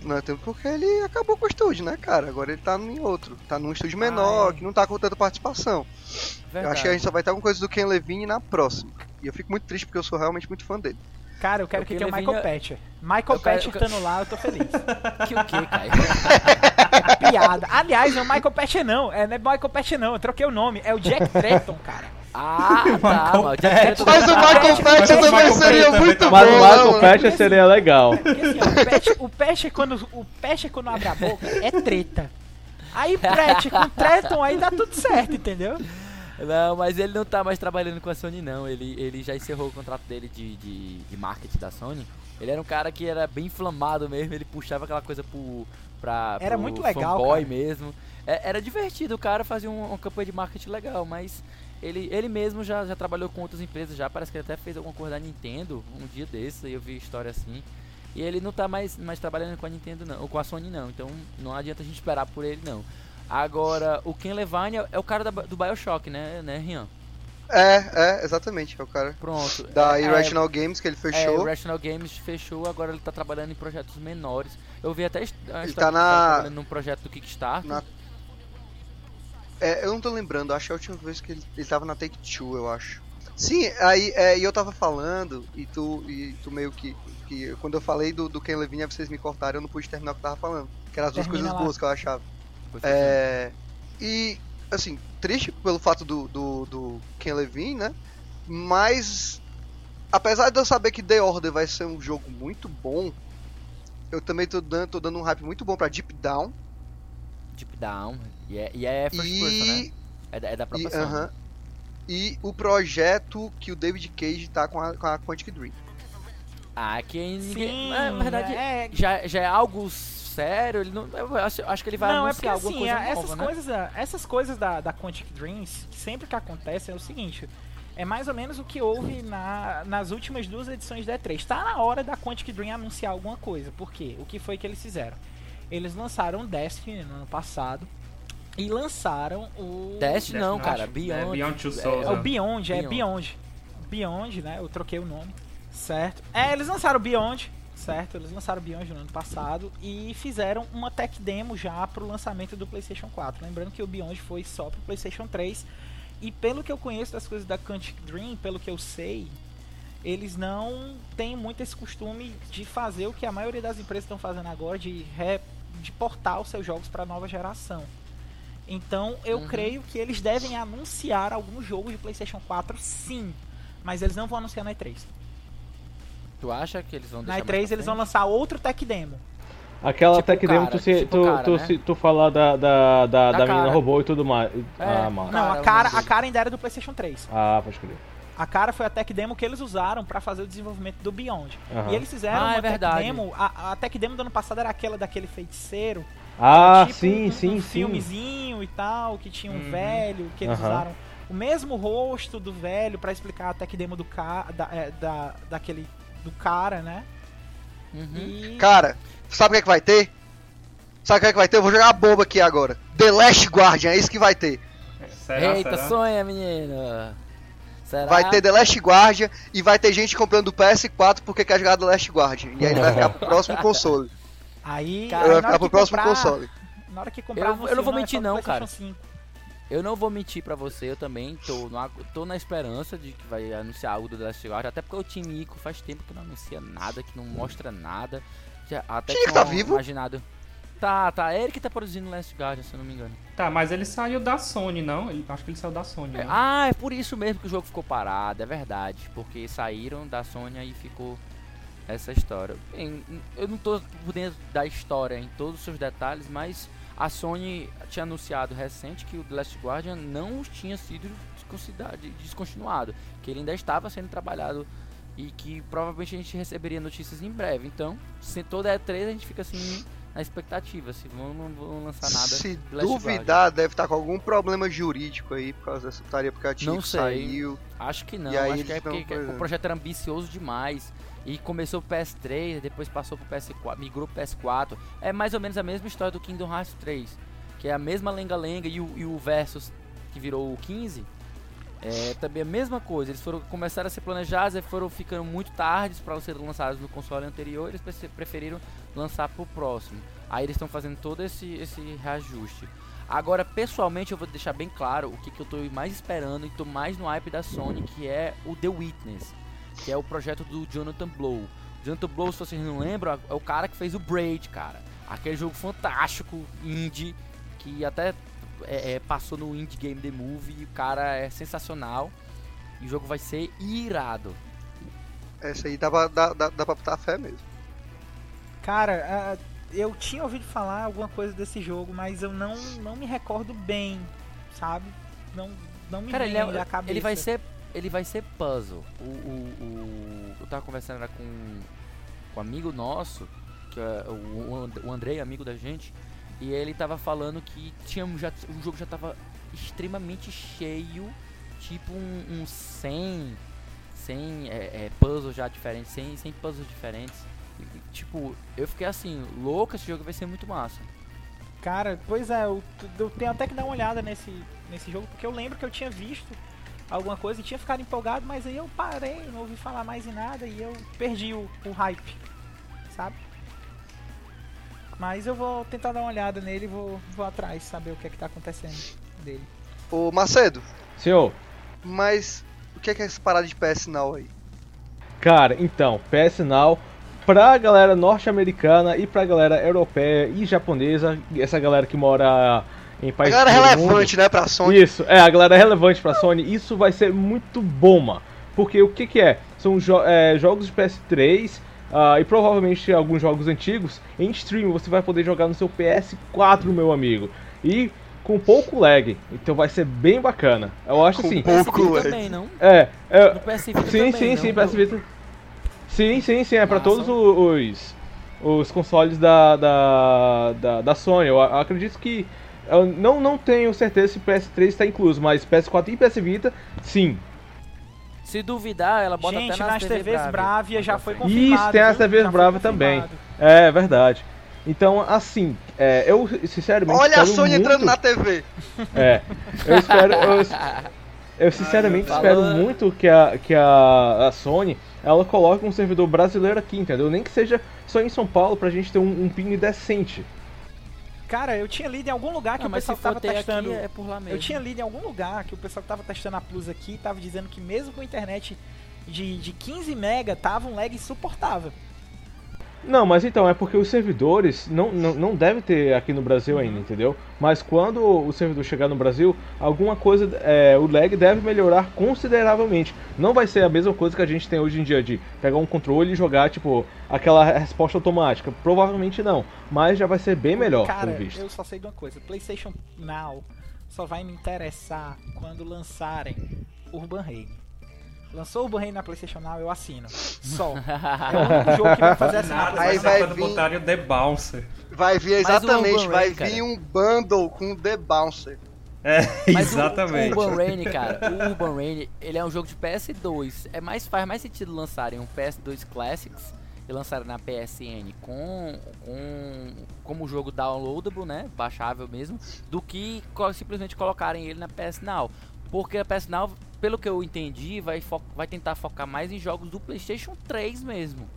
não temos porque ele acabou com o estúdio, né, cara? Agora ele tá em outro, tá num estúdio menor, ah, é. que não tá com tanta participação. Verdade. Eu acho que a gente só vai estar com coisa do Ken Levine na próxima. E eu fico muito triste porque eu sou realmente muito fã dele. Cara, eu quero que tenha o Michael Patcher. Michael Patcher estando lá, eu tô feliz. que o que, Caio? Piada. Aliás, não é o Michael Patcher não. É, não é Michael Patcher não, eu troquei o nome. É o Jack Tretton, cara. Ah, tá, mano. Mas o Michael Patcher também seria muito bom. Mas o Michael Patcher seria legal. Porque assim, ó, o Patcher quando, o Patcher quando abre a boca é treta. Aí Patcher com Tretton aí dá tudo certo, entendeu? Não, mas ele não tá mais trabalhando com a Sony, não. Ele, ele já encerrou o contrato dele de, de, de marketing da Sony. Ele era um cara que era bem inflamado mesmo, ele puxava aquela coisa pro, pra, era muito legal, fanboy cara. mesmo. É, era divertido, o cara fazia um, uma campanha de marketing legal, mas ele, ele mesmo já, já trabalhou com outras empresas já, parece que ele até fez alguma coisa da Nintendo um dia desse, aí eu vi história assim. E ele não tá mais, mais trabalhando com a Nintendo não, ou com a Sony não, então não adianta a gente esperar por ele não. Agora, o Ken Levine é o cara da, do Bioshock, né, né, Rian? É, é, exatamente, é o cara. Pronto. Da é, Irrational é, Games que ele fechou. É, Irrational Games fechou, agora ele tá trabalhando em projetos menores. Eu vi até a ele tá na... Tá num projeto do Kickstarter. Na é, eu não tô lembrando, acho que a última vez que ele, ele tava na Take Two, eu acho. Sim, aí é, eu tava falando, e tu, e tu meio que, que. Quando eu falei do, do Ken Levine, vocês me cortaram, eu não pude terminar o que eu tava falando. Que eram as duas coisas lá. boas que eu achava. É, e, assim, triste pelo fato do, do, do Ken Levine, né? Mas, apesar de eu saber que The Order vai ser um jogo muito bom, eu também tô dando, tô dando um hype muito bom pra Deep Down. Deep Down, e é, e é first e... person, né? É da, é da própria e, uh -huh. e o projeto que o David Cage tá com a, com a Quantic Dream. Ah, que ninguém. Sim, na verdade, é... Já, já é algo sério. Ele não, eu acho, acho que ele vai não, é anunciar é porque, alguma assim, coisa essas nova, coisas, né? Essas coisas da, da Quantic Dreams, sempre que acontece, é o seguinte. É mais ou menos o que houve na, nas últimas duas edições da E3. Está na hora da Quantic Dream anunciar alguma coisa. Por quê? O que foi que eles fizeram? Eles lançaram Destiny no ano passado e lançaram o. Teste não, cara. É Beyond. É Beyond Two Souls. É, é o Beyond, é Beyond. Beyond, né? Eu troquei o nome. Certo. É, eles lançaram o Beyond, certo? Eles lançaram o Beyond no ano passado e fizeram uma tech demo já pro lançamento do PlayStation 4. Lembrando que o Beyond foi só pro PlayStation 3. E pelo que eu conheço das coisas da Quantic Dream, pelo que eu sei, eles não têm muito esse costume de fazer o que a maioria das empresas estão fazendo agora, de, re, de portar os seus jogos para nova geração. Então eu uhum. creio que eles devem anunciar alguns jogos de PlayStation 4 sim, mas eles não vão anunciar na E3. Tu acha que eles vão deixar Na E3 eles vão lançar outro tech demo. Aquela tipo tech demo, tu, se, tipo tu, cara, tu, né? tu, tu falar da, da, da, da, da menina robô e tudo mais. É, ah, mano. Não, a cara, a cara ainda era do PlayStation 3. Ah, pode crer. A cara foi a tech demo que eles usaram para fazer o desenvolvimento do Beyond. Uhum. E eles fizeram ah, uma é tech demo. A, a tech demo do ano passado era aquela daquele feiticeiro. Ah, tipo sim, um, sim, um sim. filmezinho e tal, que tinha um uhum. velho, que eles uhum. usaram o mesmo rosto do velho para explicar a tech demo do cara, da, é, da, daquele do cara, né? Uhum. E... Cara, sabe o que, é que vai ter? Sabe o que, é que vai ter? Eu vou jogar a bomba aqui agora. The Last Guardian, é isso que vai ter. Será, Eita, será? sonha, menino. Será? Vai ter The Last Guardian e vai ter gente comprando o PS4 porque quer jogar The Last Guardian. E aí ele vai ficar pro próximo console. Aí, cara, vai ficar pro próximo comprar, console. Na hora que comprar, eu, eu não vou mentir não, cara. 5. Eu não vou mentir pra você, eu também tô, no, tô na esperança de que vai anunciar algo do The Last Guardian, até porque o Team Ico faz tempo que não anuncia nada, que não mostra nada. Já, até que tá vivo? Imaginado. Tá, tá. É ele que tá produzindo Last Guardian, se eu não me engano. Tá, mas ele saiu da Sony, não? Ele, acho que ele saiu da Sony. É, ah, é por isso mesmo que o jogo ficou parado, é verdade. Porque saíram da Sony e ficou essa história. Bem, eu não tô por dentro da história em todos os seus detalhes, mas a Sony tinha anunciado recente que o The Last Guardian não tinha sido descontinuado, que ele ainda estava sendo trabalhado e que provavelmente a gente receberia notícias em breve. Então, se toda E3 a gente fica assim na expectativa, se vão, não vão lançar nada. Se duvidar, deve estar com algum problema jurídico aí por causa dessa putaria, porque a Tico saiu. Acho que não, acho que é porque o projeto era ambicioso demais. E começou o PS3, depois passou pro PS4, migrou pro PS4. É mais ou menos a mesma história do Kingdom Hearts 3. Que é a mesma lenga-lenga e o, e o Versus que virou o 15. É também a mesma coisa. Eles foram começaram a ser planejados e foram ficando muito tardes para serem lançados no console anterior. Eles preferiram lançar pro próximo. Aí eles estão fazendo todo esse, esse reajuste. Agora, pessoalmente, eu vou deixar bem claro o que, que eu estou mais esperando e estou mais no hype da Sony, que é o The Witness que é o projeto do Jonathan Blow. Jonathan Blow, se vocês não lembram, é o cara que fez o Braid, cara. Aquele jogo fantástico, indie, que até é, é, passou no Indie Game The Movie. E o cara é sensacional. E o jogo vai ser irado. Essa aí dá pra, dá, dá, dá pra botar fé mesmo. Cara, eu tinha ouvido falar alguma coisa desse jogo, mas eu não, não me recordo bem, sabe? Não, não me cara, ele, é, cabeça. ele vai ser ele vai ser puzzle. O, o, o eu tava conversando com, com um amigo nosso, que é o, o Andrei, amigo da gente, e ele tava falando que tinha já, o jogo já tava extremamente cheio, tipo um, um 100, 100 é, é, puzzles já diferentes, 100, 100 puzzles diferentes. E, tipo, eu fiquei assim, louco, esse jogo vai ser muito massa. Cara, pois é, eu, eu tenho até que dar uma olhada nesse, nesse jogo, porque eu lembro que eu tinha visto alguma coisa e tinha ficado empolgado, mas aí eu parei, não ouvi falar mais em nada e eu perdi o, o hype, sabe? Mas eu vou tentar dar uma olhada nele e vou, vou atrás, saber o que é que tá acontecendo dele. Ô Macedo. Senhor. Mas o que é que é essa parada de PS Now aí? Cara, então, PS Now pra galera norte-americana e pra galera europeia e japonesa, essa galera que mora em países. A galera relevante, mundo. né, pra Sony. Isso, é, a galera relevante pra Sony. Isso vai ser muito bom, mano. Porque o que que é? São jo é, jogos de PS3 uh, ah, e provavelmente alguns jogos antigos. Em stream você vai poder jogar no seu PS4, meu amigo. E com pouco lag. Então vai ser bem bacana. Eu acho com assim. Pouco lag. também, não? É. é no PS Vita sim, também, sim, não? sim, PS Vita. Sim, sim, sim. É para todos os, os consoles da, da, da, da Sony. Eu acredito que eu não, não tenho certeza se PS3 está incluso, mas PS4 e PS Vita, sim. Se duvidar, ela bota Gente, até nas, nas TVs, TVs Bravia já foi confirmado. Isso, tem as TVs Bravia também. É, verdade. Então, assim, é, eu sinceramente. Olha a Sony muito... entrando na TV! É, eu espero. Eu, eu sinceramente Ai, espero muito que, a, que a, a Sony ela coloque um servidor brasileiro aqui, entendeu? Nem que seja só em São Paulo pra gente ter um, um ping decente. Cara, eu tinha lido em algum lugar que não, o pessoal tava testando. é por lá mesmo. Eu tinha lido em algum lugar que o pessoal que tava testando a Plus aqui tava dizendo que mesmo com internet de, de 15 mega tava um lag insuportável. Não, mas então, é porque os servidores não, não, não deve ter aqui no Brasil ainda, entendeu? Mas quando o servidor chegar no Brasil, alguma coisa, é, o lag deve melhorar consideravelmente. Não vai ser a mesma coisa que a gente tem hoje em dia de pegar um controle e jogar, tipo, aquela resposta automática. Provavelmente não, mas já vai ser bem melhor, Cara, pelo visto. eu só sei de uma coisa, PlayStation Now só vai me interessar quando lançarem Urban Reign. Lançou o Burrei na PlayStation Now, eu assino. Só. É o único jogo que vai fazer essa Nada, Aí vai vai vir- botarem o The Bouncer. Vai vir o exatamente, vai Rain, cara. vir um bundle com The Bouncer. É, Mas o- exatamente. O, Urban Rain, cara, o Urban Rain, ele é um jogo de PS2. É mais, faz mais sentido lançarem um PS2 Classics e lançarem na PSN com, com como jogo downloadable, né, baixável mesmo, do que simplesmente colocarem ele na PS Now. Porque a PS Now, pelo que eu entendi, vai, fo- vai tentar focar mais em jogos do PlayStation 3 mesmo.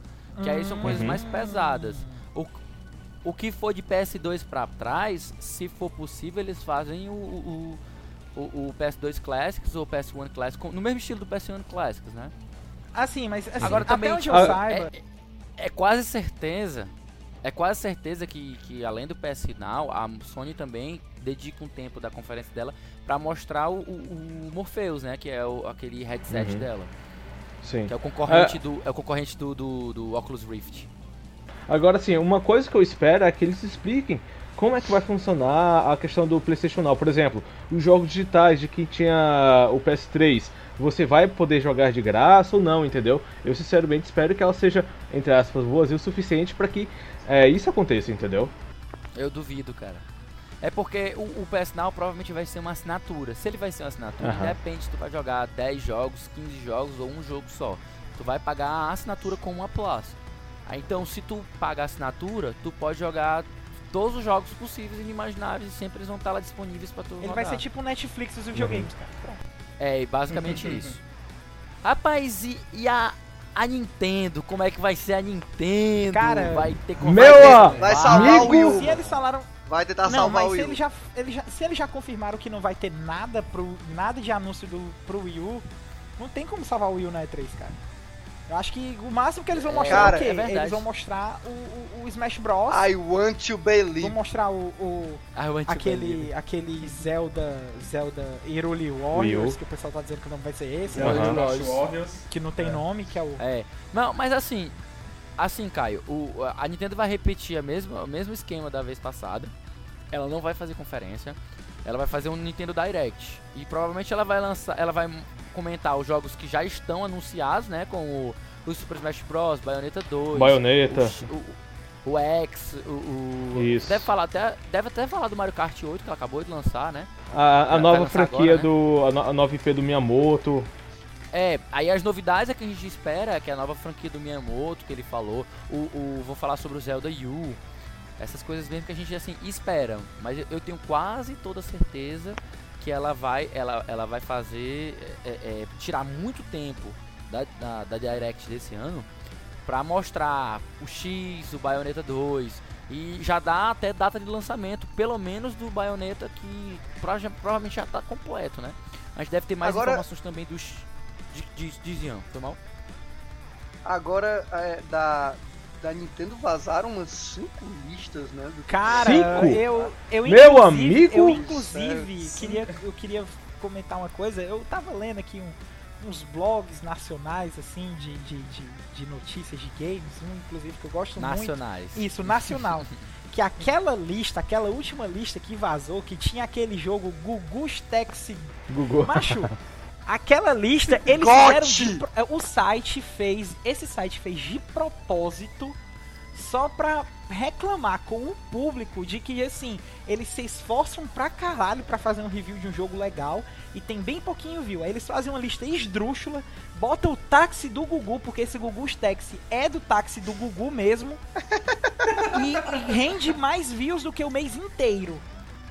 Que aí são coisas Uhum. mais pesadas. O, o que for de PS2 pra trás, se for possível, eles fazem o, o, o, o PS2 Classics ou PS1 Classics, no mesmo estilo do PS1 Classics, né? Assim, mas assim, Agora até também, onde eu ah, saiba. É, é quase certeza, é quase certeza que, que além do PS Now, a Sony também dedica um tempo da conferência dela pra mostrar o, o, o Morpheus, né? Que é o, aquele headset Uhum. dela. Sim. Que é o concorrente, do, é o concorrente do, do, do Oculus Rift. Agora sim, uma coisa que eu espero é que eles expliquem como é que vai funcionar a questão do PlayStation Now. Por exemplo, os jogos digitais de quem tinha o PS3, você vai poder jogar de graça ou não, entendeu? Eu sinceramente espero que ela seja, entre aspas, boazinha o suficiente para que é, isso aconteça, entendeu? Eu duvido, cara. É porque o, o PS Now provavelmente vai ser uma assinatura. Se ele vai ser uma assinatura, Aham. depende se tu vai jogar 10 jogos, 15 jogos ou um jogo só. Tu vai pagar a assinatura com uma Plus. Então, se tu paga a assinatura, tu pode jogar todos os jogos possíveis e inimagináveis e sempre eles vão estar lá disponíveis pra tu Ele jogar. vai ser tipo o Netflix dos videogames, cara. Pronto. É, basicamente isso. Rapaz, e, e a, a Nintendo? Como é que vai ser a Nintendo? Cara, vai ter como Meu vai ter- Vai salvar Amigo! o Wii U. Se eles falaram. Vai tentar não, salvar mas o se Wii U. eles, já, eles já, se eles já confirmaram que não vai ter nada, pro, nada de anúncio do, pro Wii U, não tem como salvar o Wii U na E3, cara. Eu acho que o máximo que eles vão É, mostrar cara, é o quê? é eles vão mostrar o, o, o Smash Bros. I want to believe. Vão mostrar o, o- aquele, aquele Zelda, Zelda Hyrule Warriors, que o pessoal tá dizendo que não vai ser esse, Aham. né? Warriors. que não tem nome, que é o... É. Não, mas assim, assim, Caio, o, a Nintendo vai repetir a mesma, o mesmo esquema da vez passada. Ela não vai fazer conferência. Ela vai fazer um Nintendo Direct. E provavelmente ela vai lançar, ela vai comentar os jogos que já estão anunciados, né, com o, o Super Smash Bros, Bayonetta 2, Baioneta. o, X- o, X, o, o- Isso. deve falar até deve até falar do Mario Kart 8 que ela acabou de lançar, né? A, a nova franquia agora, né? do. A, no- a nova IP do Miyamoto. É, aí as novidades é que a gente espera, que é a nova franquia do Miyamoto, que ele falou, o, o vou falar sobre o Zelda U, essas coisas mesmo que a gente assim espera, mas eu, tenho quase toda certeza que ela vai, ela, ela vai fazer, é, é, tirar muito tempo da, da, da Direct desse ano pra mostrar o X, o Bayonetta 2 e já dá até data de lançamento, pelo menos do Bayonetta que provavelmente já tá completo, né? A gente deve ter mais Agora- informações também dos Zion, foi mal? Agora, é, da, da Nintendo vazaram umas 5 listas, né? Do... Cara, Cinco? eu, eu Meu inclusive- amigo? Eu inclusive Sério? queria, eu queria comentar uma coisa. Eu tava lendo aqui um- uns blogs nacionais assim de, de, de, de notícias de games, um inclusive que eu gosto muito. Nacionais. Isso, nacional. que aquela lista, aquela última lista que vazou, que tinha aquele jogo Gugu's Taxi Google. Macho, aquela lista, eles fizeram. é, o site fez. Esse site fez de propósito só pra reclamar com o público de que, assim, eles se esforçam pra caralho pra fazer um review de um jogo legal e tem bem pouquinho view. Aí eles fazem uma lista esdrúxula, botam o táxi do Gugu, porque esse Gugu's Taxi é do táxi do Gugu mesmo, e rende mais views do que o mês inteiro.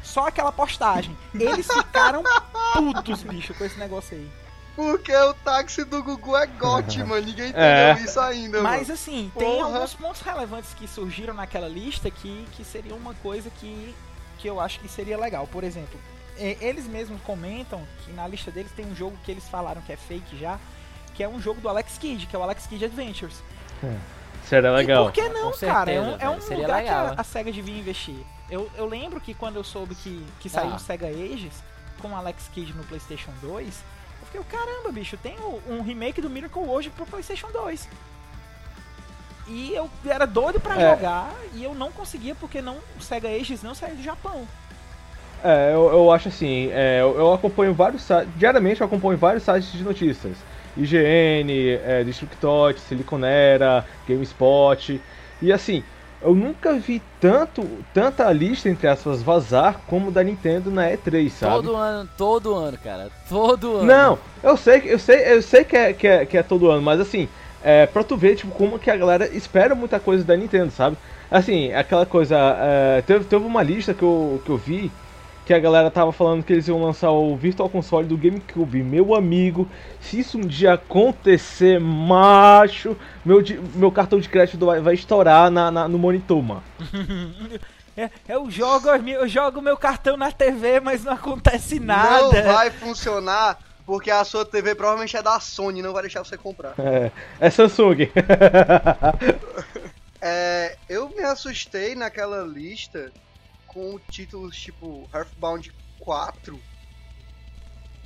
Só aquela postagem. Eles ficaram putos, bicho, com esse negócio aí. Porque o táxi do Gugu é gote, mano. Ninguém entendeu É. isso ainda, Mas mano. assim, tem Porra. alguns pontos relevantes que surgiram naquela lista que, que seria uma coisa que, que eu acho que seria legal. Por exemplo, eles mesmos comentam que na lista deles tem um jogo que eles falaram que é fake já, que é um jogo do Alex Kidd, que é o Alex Kidd Adventures. É. Seria legal. E por que não, cara? É um, é um Seria lugar legal. que a, a, SEGA devia investir. Eu, eu lembro que quando eu soube que, que saiu ah. um SEGA Ages com Alex Kidd no PlayStation 2, eu fiquei, caramba, bicho, tem um remake do Miracle hoje pro PlayStation 2. E eu era doido para é. jogar e eu não conseguia porque não, o Sega Ages não saiu do Japão. É, eu, eu acho assim, é, eu, eu, acompanho vários sites, diariamente eu acompanho vários sites de notícias. IGN, é, Destructoid, Siliconera, GameSpot. E assim, eu nunca vi tanto, tanta lista, entre aspas, vazar como da Nintendo na E3, sabe? Todo ano, todo ano, cara. Todo ano. Não, eu sei, eu sei, eu sei que é, que é, que é todo ano, mas assim, é, pra tu ver, tipo, como que a galera espera muita coisa da Nintendo, sabe? Assim, aquela coisa. É, teve, teve uma lista que eu, que eu vi que a galera tava falando que eles iam lançar o Virtual Console do GameCube. Meu amigo, se isso um dia acontecer, macho, meu, meu cartão de crédito vai, vai estourar na, na, no monitor, mano. É, eu jogo eu jogo meu cartão na TV, mas não acontece nada. Não vai funcionar porque a sua TV provavelmente é da Sony, não vai deixar você comprar. É, é Samsung. é, eu me assustei naquela lista com títulos tipo Earthbound 4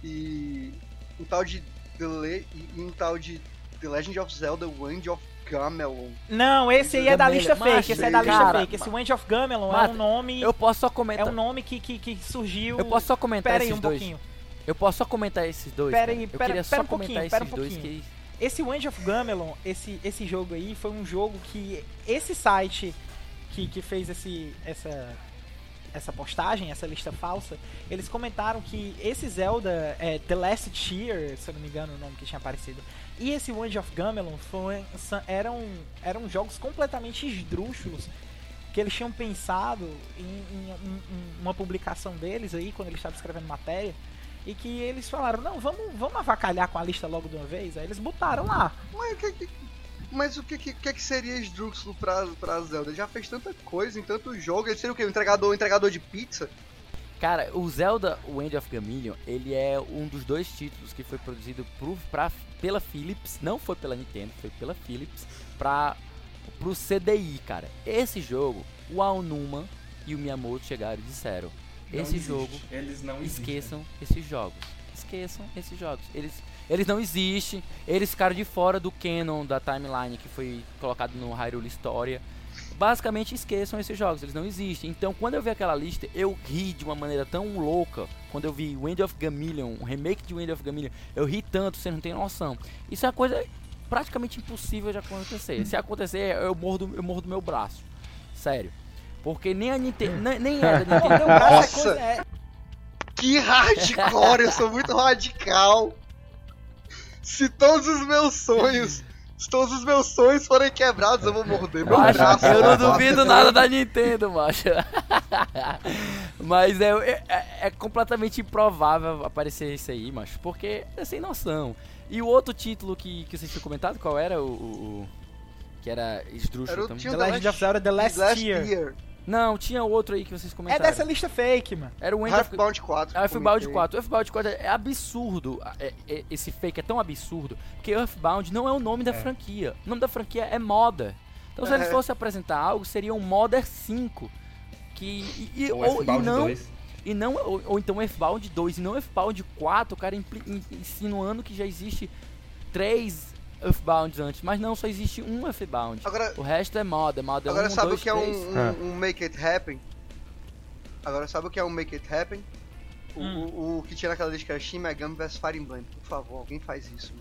e um tal de The, Le e um tal de The Legend of Zelda Wind of Gamelon. Não, esse aí é da lista fake, esse é da lista cara, fake. Esse Wind of Gamelon é um nome. Eu posso só comentar. É um nome que, que, que surgiu. Eu posso só comentar Pera esses aí um dois. pouquinho. Eu posso só comentar esses dois? Pera aí, eu pera, queria pera só um comentar esses um dois que... Esse Wind of Gamelon, esse, esse jogo aí, foi um jogo que esse site que, que fez esse, essa, essa postagem, essa lista falsa, eles comentaram que esse Zelda, é, The Last Cheer, se eu não me engano o nome que tinha aparecido, e esse Wind of Gamelon foi, eram, eram jogos completamente esdrúxulos que eles tinham pensado em, em, em, uma publicação deles aí, quando eles estavam escrevendo matéria, e que eles falaram, não, vamos, vamos avacalhar com a lista logo de uma vez, aí eles botaram lá. Mas o que, mas o que, que, que seria Sdruxlo pra, pra Zelda? Ele já fez tanta coisa em tanto jogo, ele seria o quê? Um entregador, entregador de pizza? Cara, o Zelda Wind of Gamillion, ele é um dos dois títulos que foi produzido pro, pra, pela Philips, não foi pela Nintendo, foi pela Philips, pra pro CDI, cara. Esse jogo, o Aonuma e o Miyamoto chegaram e disseram: não esse existe. jogo, eles não esqueçam existem. esses jogos. Esqueçam esses jogos. Eles eles não existem. Eles ficaram de fora do canon da timeline que foi colocado no Hyrule Historia. Basicamente esqueçam esses jogos, eles não existem. Então, quando eu vi aquela lista, eu ri de uma maneira tão louca. Quando eu vi Wind of Gamillion, um remake de Wind of Gamillion, eu ri tanto, você não tem noção. Isso é uma coisa praticamente impossível de acontecer. Se acontecer, eu morro do, eu morro do meu braço. Sério. Porque nem a Nintendo. nem, nem é da Nintendo. Nossa! É... Que hardcore! eu sou muito radical! Se todos os meus sonhos. Se todos os meus sonhos forem quebrados, eu vou morder meu macho, braço. Eu não duvido nada da Nintendo, macho. Mas é, é, é, completamente improvável aparecer isso aí, macho. Porque é sem noção. E o outro título que, que vocês tinham comentado, qual era? O. o, o que era esdrúxulo também. The Legend of Zelda The Last, Last Year. Year. Não, tinha outro aí que vocês comentaram. É dessa lista fake, mano. Era o End Half-Bound 4. É, Earthbound 4. Earthbound 4 é absurdo. É, é, esse fake é tão absurdo. Porque Earthbound não é o nome da é. franquia. O nome da franquia é Modder. Então se eles é. fossem apresentar algo, seria um Modder 5. Que, e, e, ou, ou e não, 2. E não, ou, ou então Earthbound 2 e não Earthbound 4, o cara insinuando que já existe três Earthbound antes, mas não, só existe um Earthbound. Agora, o resto é moda, é moda Agora um, sabe dois, o que é um, um, um, Make It Happen? Agora sabe o que é um Make It Happen? O, hum. o, o, que tinha naquela lista que era Shin Megami vs Fire Emblem. Por favor, alguém faz isso.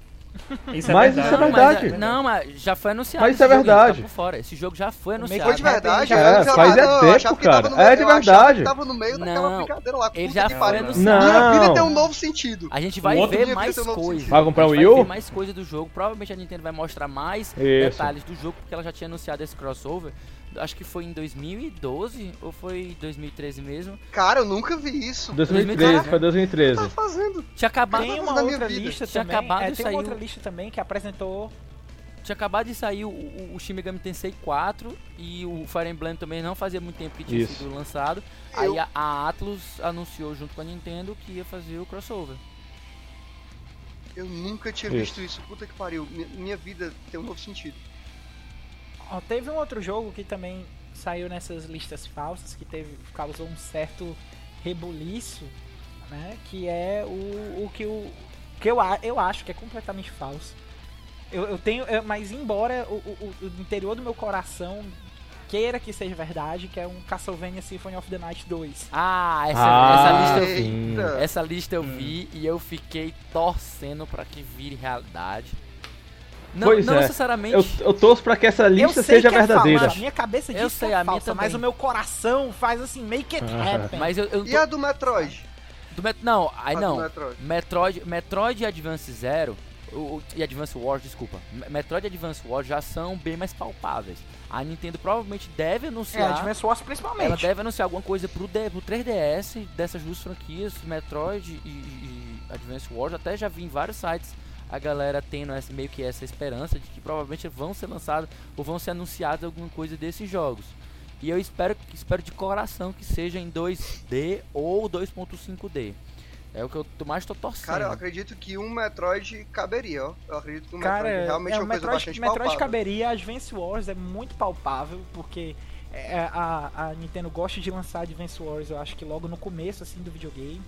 Isso é mas verdade. isso é verdade. Mas, não, mas já foi anunciado. Mas isso é verdade. Tá fora. Esse jogo já foi anunciado. Foi de verdade? É, faz é tempo, cara. É de verdade. tava no meio daquela não, brincadeira lá. Ele já foi anunciado. Minha vida tem um novo sentido. A gente vai ver mais coisas. Vai comprar o Wii U? Vai ver mais coisas do jogo. Provavelmente a Nintendo vai mostrar mais detalhes do jogo, porque ela já tinha anunciado esse crossover acho que foi em 2012 ou foi 2013 mesmo. Cara, eu nunca vi isso. 2013, foi 2013. O que tá fazendo? Tinha acabado tem uma outra lista tinha também. Acabado é, de tem sair uma outra lista também que apresentou tinha acabado de sair o, o, o Shin Megami Tensei 4 e o Fire Emblem também não fazia muito tempo que tinha Isso. sido lançado. Eu... Aí a, a Atlus anunciou junto com a Nintendo que ia fazer o crossover. Eu nunca tinha isso. visto isso. Puta que pariu. Minha, minha vida tem um novo sentido. Ó, teve um outro jogo que também saiu nessas listas falsas, que teve, causou um certo rebuliço, né? Que é o, o que o que eu, eu acho que é completamente falso. Eu, eu tenho, eu, mas embora o, o, o, interior do meu coração queira que seja verdade, que é um Castlevania Symphony of the Night 2. Ah, essa, ah, essa lista eu vi. Essa lista eu hum. vi e eu fiquei torcendo para que vire realidade. Não, pois não é. necessariamente. Eu, eu torço pra que essa lista seja que é verdadeira. A minha cabeça diz eu sei, que é a falsa, minha mas o meu coração faz assim, make it happen. Mas eu, eu tô... E a do Metroid? Do Met... Não, aí não. Metroid. Metroid. Metroid e Advance Zero. O, e Advance Wars, desculpa. Metroid e Advance Wars já são bem mais palpáveis. A Nintendo provavelmente deve anunciar. É, Advance Wars principalmente. Ela deve anunciar alguma coisa pro, D, pro 3DS dessas duas franquias, Metroid e, e Advance Wars. Até já vi em vários sites a galera tendo essa, meio que essa esperança de que provavelmente vão ser lançados ou vão ser anunciados alguma coisa desses jogos. E eu espero, espero de coração que seja em 2D ou 2.5D. É o que eu mais tô torcendo. Cara, eu acredito que um Metroid caberia, ó. Eu acredito que um Cara, Metroid realmente é, é uma Metroid, coisa bastante Metroid palpável. caberia, Advance Wars é muito palpável, porque é, a, a Nintendo gosta de lançar Advance Wars, eu acho que logo no começo, assim, do videogame.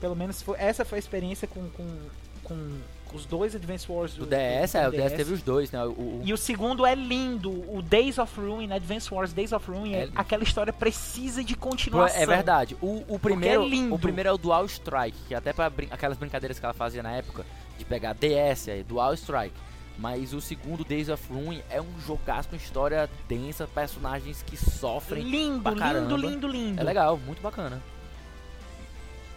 Pelo menos foi, essa foi a experiência com, com, com os dois Advance Wars do, do DS, do, do é, o DS teve os dois, né? O, o... E o segundo é lindo, o Days of Ruin, Advance Wars Days of Ruin, é... aquela história precisa de continuação. É verdade. O, o primeiro, é o primeiro é o Dual Strike, que até para brin aquelas brincadeiras que ela fazia na época de pegar DS, aí, Dual Strike. Mas o segundo, Days of Ruin, é um jogaço com história densa, personagens que sofrem. Lindo, lindo, lindo, lindo. É legal, muito bacana.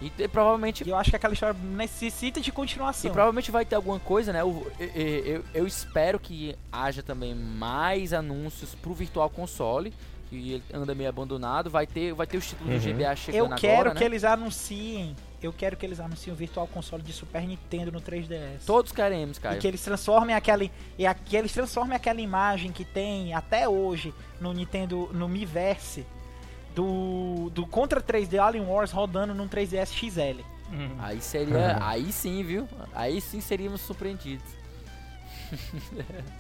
E, e provavelmente. eu acho que aquela história necessita de continuação. E provavelmente vai ter alguma coisa, né? Eu, eu, eu, eu espero que haja também mais anúncios pro Virtual Console. Que ele anda meio abandonado. Vai ter, vai ter os títulos uhum. do GBA chegando agora. Eu quero agora, que né? eles anunciem eu quero que eles anunciem o Virtual Console de Super Nintendo no 3DS. Todos queremos, cara. E que eles transformem aquela e a, que eles transformem aquela imagem que tem até hoje no Nintendo no Miiverse do, do Contra 3D Alien Wars rodando num 3DS XL. Uhum. Aí seria. Uhum. Aí sim, viu? Aí sim seríamos surpreendidos.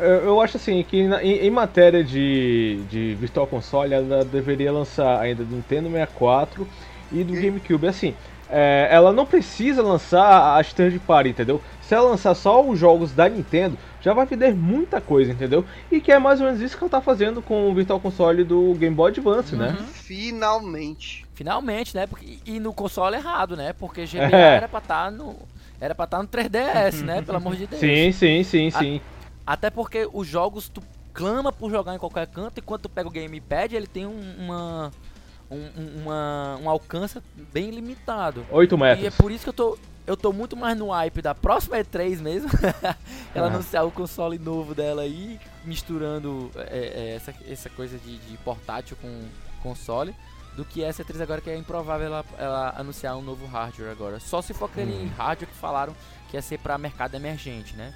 Eu acho assim que em, em, matéria de, de Virtual Console ela deveria lançar ainda do Nintendo 64 e do GameCube. Assim, é, ela não precisa lançar a third party, entendeu? Se ela lançar só os jogos da Nintendo, já vai vender muita coisa, entendeu? E que é mais ou menos isso que ela tá fazendo com o Virtual Console do Game Boy Advance, né? uhum. né? Finalmente. Finalmente, né? Porque, e no console errado, né? Porque GBA é. era pra estar tá no. Era pra estar tá no 3DS, né? Pelo amor de Deus. Sim, sim, sim, sim. A, até porque os jogos tu clama por jogar em qualquer canto, e quando tu pega o gamepad, ele tem um, uma. Um, uma, um alcance bem limitado. 8 metros. E é por isso que eu tô eu tô muito mais no hype da próxima E3 mesmo. ela uhum. anunciar o console novo dela aí, misturando é, é, essa, essa coisa de, de, portátil com console, do que essa E3 agora que é improvável ela, ela anunciar um novo hardware agora. Só se for aquele uhum. hardware que falaram que ia ser para mercado emergente, né?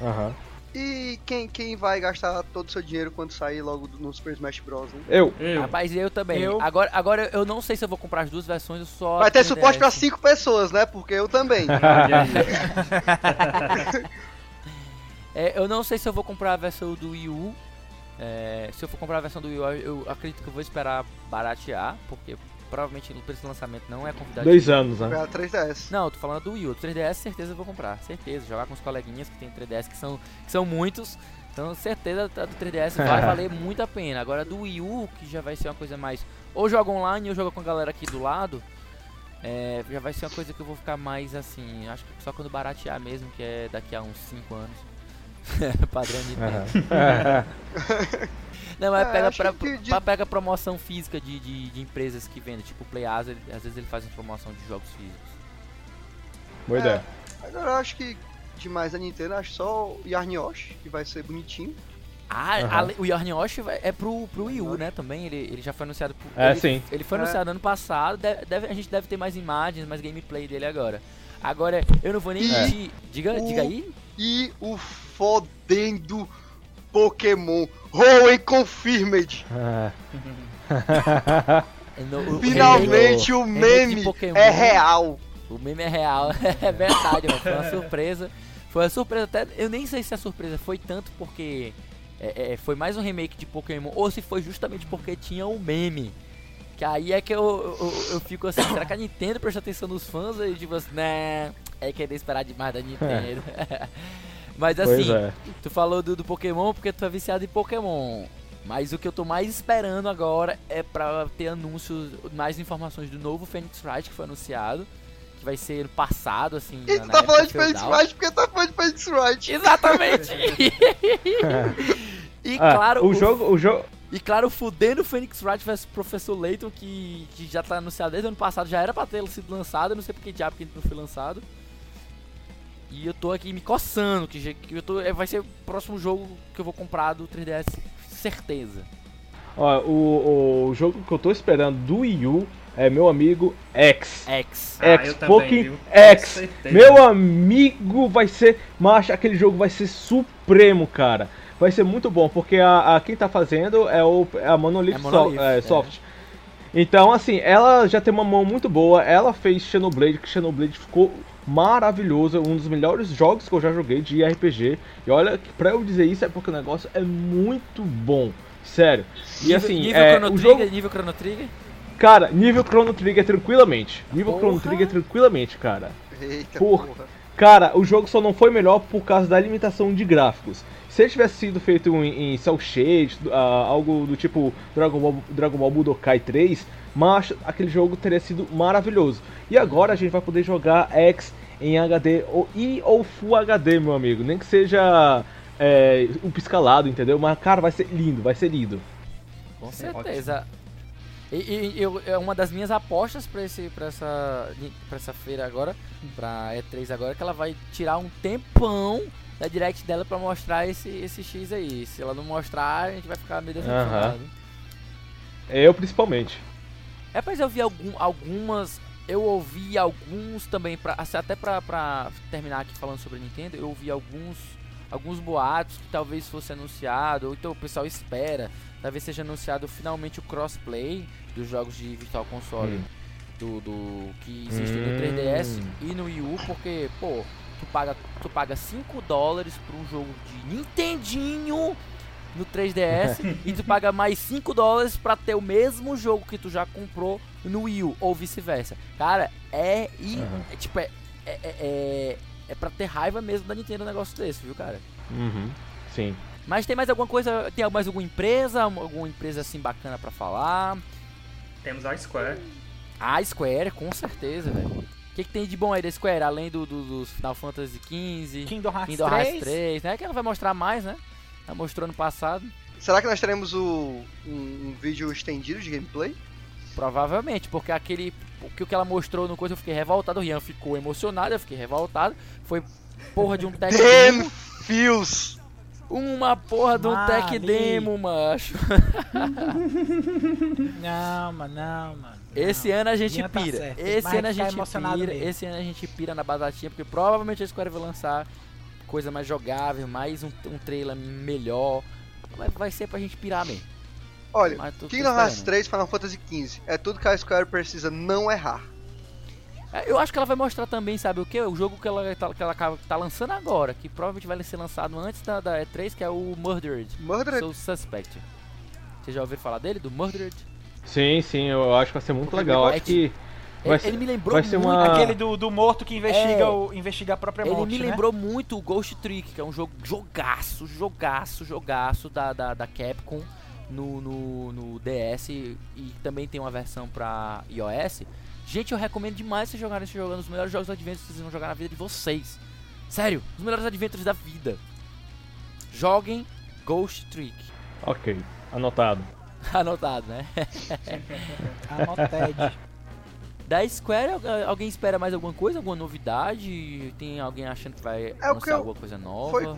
Aham. Uhum. E quem, quem vai gastar todo o seu dinheiro quando sair logo no Super Smash Bros? Né? Eu. eu. Rapaz, eu também. Eu. Agora, agora eu não sei se eu vou comprar as duas versões, eu só. Vai ter suporte para cinco pessoas, né? Porque eu também. é, eu não sei se eu vou comprar a versão do Wii U. É, se eu for comprar a versão do Wii U, eu acredito que eu vou esperar baratear, porque provavelmente no preço do lançamento não é convidado. Dois anos, né? 3DS. Não, tô falando do Wii U. 3DS, certeza eu vou comprar. Certeza. Jogar com os coleguinhas que tem 3DS, que são, que são muitos. Então, certeza do 3DS vai valer muito a pena. Agora, do Wii U, que já vai ser uma coisa mais. Ou joga online ou joga com a galera aqui do lado. É, já vai ser uma coisa que eu vou ficar mais assim. Acho que só quando baratear mesmo, que é daqui a uns 5 anos. Padrão de tempo. Não, mas é, pega, pra, de... pra, pega promoção física de, de, de, empresas que vendem, tipo o PlayAs, ele, às vezes ele faz uma promoção de jogos físicos. Boa é, ideia. Agora eu acho que demais a Nintendo, acho só o Yarn Yoshi, que vai ser bonitinho. Ah, uhum. a, o Yarn Yoshi é pro, pro Wii U, né? Também ele, ele já foi anunciado. Pro, é, ele, sim. Ele foi anunciado é. ano passado. Deve, deve, a gente deve ter mais imagens, mais gameplay dele agora. Agora, eu não vou nem mentir. Diga, o, diga aí. E o fodendo Pokémon Hoenn Confirmed. É. no, Finalmente o, o meme é real. O meme é real, é verdade, mano. Foi uma surpresa. Foi uma surpresa até. Eu nem sei se a surpresa foi tanto porque é, é, foi mais um remake de Pokémon ou se foi justamente porque tinha um meme. Que aí é que eu, eu, eu fico assim, será que a Nintendo presta atenção nos fãs? E tipo assim, né? É querer esperar demais da Nintendo. Mas assim, é. tu falou do, do Pokémon porque tu é viciado em Pokémon. Mas o que eu tô mais esperando agora é pra ter anúncios, mais informações do novo Phoenix Wright que foi anunciado. Que vai ser passado, assim. E tu tá falando de Phoenix Wright porque tá falando de Phoenix Wright. Exatamente! e ah, claro. O jogo. O jogo... E claro, fudendo Phoenix Wright vs Professor Layton, que, que já tá anunciado desde o ano passado, já era pra ter sido lançado, eu não sei porque diabo que não foi lançado. E eu tô aqui me coçando, que, que eu tô, é, vai ser o próximo jogo que eu vou comprar do 3DS, certeza. Ó, o, o jogo que eu tô esperando do Wii U é meu amigo X. X. Ah, X, Pokémon X. Meu amigo vai ser. Macho, aquele jogo vai ser supremo, cara. Vai ser muito bom, porque a, a quem tá fazendo é, o, é a Monolith, é Monolith so, é, Soft. É. Então, assim, ela já tem uma mão muito boa. Ela fez Xenoblade, que Xenoblade ficou maravilhoso, um dos melhores jogos que eu já joguei de RPG. E olha, pra eu dizer isso é porque o negócio é muito bom, sério. E nível, assim, nível é, Chrono o Trigger, jogo... nível Chrono Trigger? Cara, nível Chrono Trigger tranquilamente. Nível porra. Chrono Trigger tranquilamente, cara. Eita por... porra. Cara, o jogo só não foi melhor por causa da limitação de gráficos. Se ele tivesse sido feito em, em Cell Shade, uh, algo do tipo Dragon Ball, Dragon Ball Budokai 3, mas aquele jogo teria sido maravilhoso. E agora a gente vai poder jogar X em HD ou, e ou Full HD, meu amigo. Nem que seja é, um piscalado, entendeu? Mas, cara, vai ser lindo, vai ser lindo. Com certeza. E, e eu, é uma das minhas apostas para esse para essa para essa feira agora, para E3 agora, que ela vai tirar um tempão da direct dela para mostrar esse esse X aí. Se ela não mostrar, a gente vai ficar meio decepcionado. Uhum. Eu principalmente. É, mas eu vi algum, algumas. Eu ouvi alguns também, pra, assim, até pra, pra terminar aqui falando sobre Nintendo, eu ouvi alguns, alguns boatos que talvez fosse anunciado, ou então o pessoal espera, talvez seja anunciado finalmente o crossplay dos jogos de Virtual Console hum. do, do, que existe hum. no 3DS e no Wii U, porque, pô, tu paga, tu paga 5 dólares por um jogo de Nintendinho no 3DS e tu paga mais 5 dólares pra ter o mesmo jogo que tu já comprou no Wii U, ou vice-versa. Cara, é, e, uhum. é tipo, é, é, é, é pra ter raiva mesmo da Nintendo um negócio desse, viu, cara? Uhum. Sim. Mas tem mais alguma coisa, tem mais alguma empresa, alguma empresa assim bacana pra falar? Temos a Square. A Square, com certeza, velho. O que, que, tem de bom aí da Square, além do, do, dos Final Fantasy XV, Kingdom Hearts, Kingdom Hearts 3? 3, né? Que ela vai mostrar mais, né? Ela mostrou no passado. Será que nós teremos o, um, um vídeo estendido de gameplay? Provavelmente, porque aquele. Porque o que ela mostrou no coisa eu fiquei revoltado. O Rian ficou emocionado, eu fiquei revoltado. Foi porra de um tech demo. Feels! Uma porra de um tech demo, macho. não, mano, não, mano. Esse ano a gente tá pira. esse ano a gente pira. Esse ano a gente pira na batatinha, porque provavelmente a Square vai lançar coisa mais jogável, mais um, um trailer melhor. Vai, vai ser pra gente pirar mesmo. Olha, Kingdom Hearts 3 Final Fantasy XV é tudo que a Square precisa não errar. É, eu acho que ela vai mostrar também, sabe o que? O jogo que ela, tá, que ela tá lançando agora, que provavelmente vai ser lançado antes da, da E3, que é o Murdered. Murdered? Soul Suspect. Vocês já ouviram falar dele? Do Murdered? Sim, sim, eu acho que vai ser muito legal. Acho que Vai ele, ser, me lembrou vai ser muito uma... aquele do, do morto que investiga, é, o, investiga a própria ele morte. Ele me né? lembrou muito o Ghost Trick, que é um jogo jogaço, jogaço, jogaço da, da, da Capcom no, no, no DS e também tem uma versão pra iOS. Gente, eu recomendo demais vocês jogarem esse jogo, é um dos melhores jogos de Adventures que vocês vão jogar na vida de vocês. Sério, os melhores Adventures da vida. Joguem Ghost Trick. Ok, anotado. anotado, né? Anotado. Da Square, alguém espera mais alguma coisa? Alguma novidade? Tem alguém achando que vai é anunciar eu... alguma coisa nova? Foi...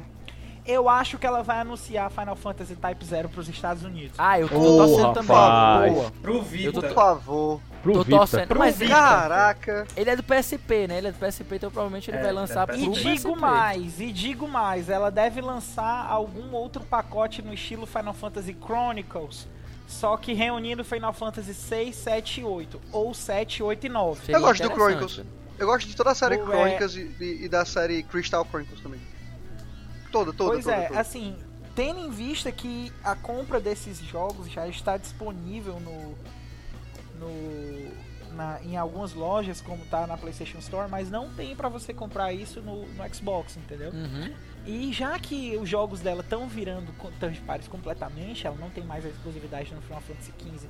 Eu acho que ela vai anunciar Final Fantasy Type 0 pros Estados Unidos. Ah, eu tô oh, torcendo também. Boa. Pro Vita. Tô... Por favor. Pro tô Vita. torcendo. Pro mas Caraca. Ele é do PSP, né? Ele é do PSP, então provavelmente ele é, vai lançar é pro E digo PSP. mais, e digo mais, ela deve lançar algum outro pacote no estilo Final Fantasy Chronicles só que reunindo Final Fantasy 6, 7 e 8. Ou 7, 8 e 9. Seria eu gosto do Chronicles. Eu gosto de toda a série Chronicles é... e, e, da série Crystal Chronicles também. Toda, toda, Pois toda, é, toda. assim, tendo em vista que a compra desses jogos já está disponível no, no na, em algumas lojas, como tá na PlayStation Store, mas não tem para você comprar isso no, no Xbox, entendeu? Uhum. E já que os jogos dela estão virando third parties completamente, ela não tem mais a exclusividade no Final Fantasy XV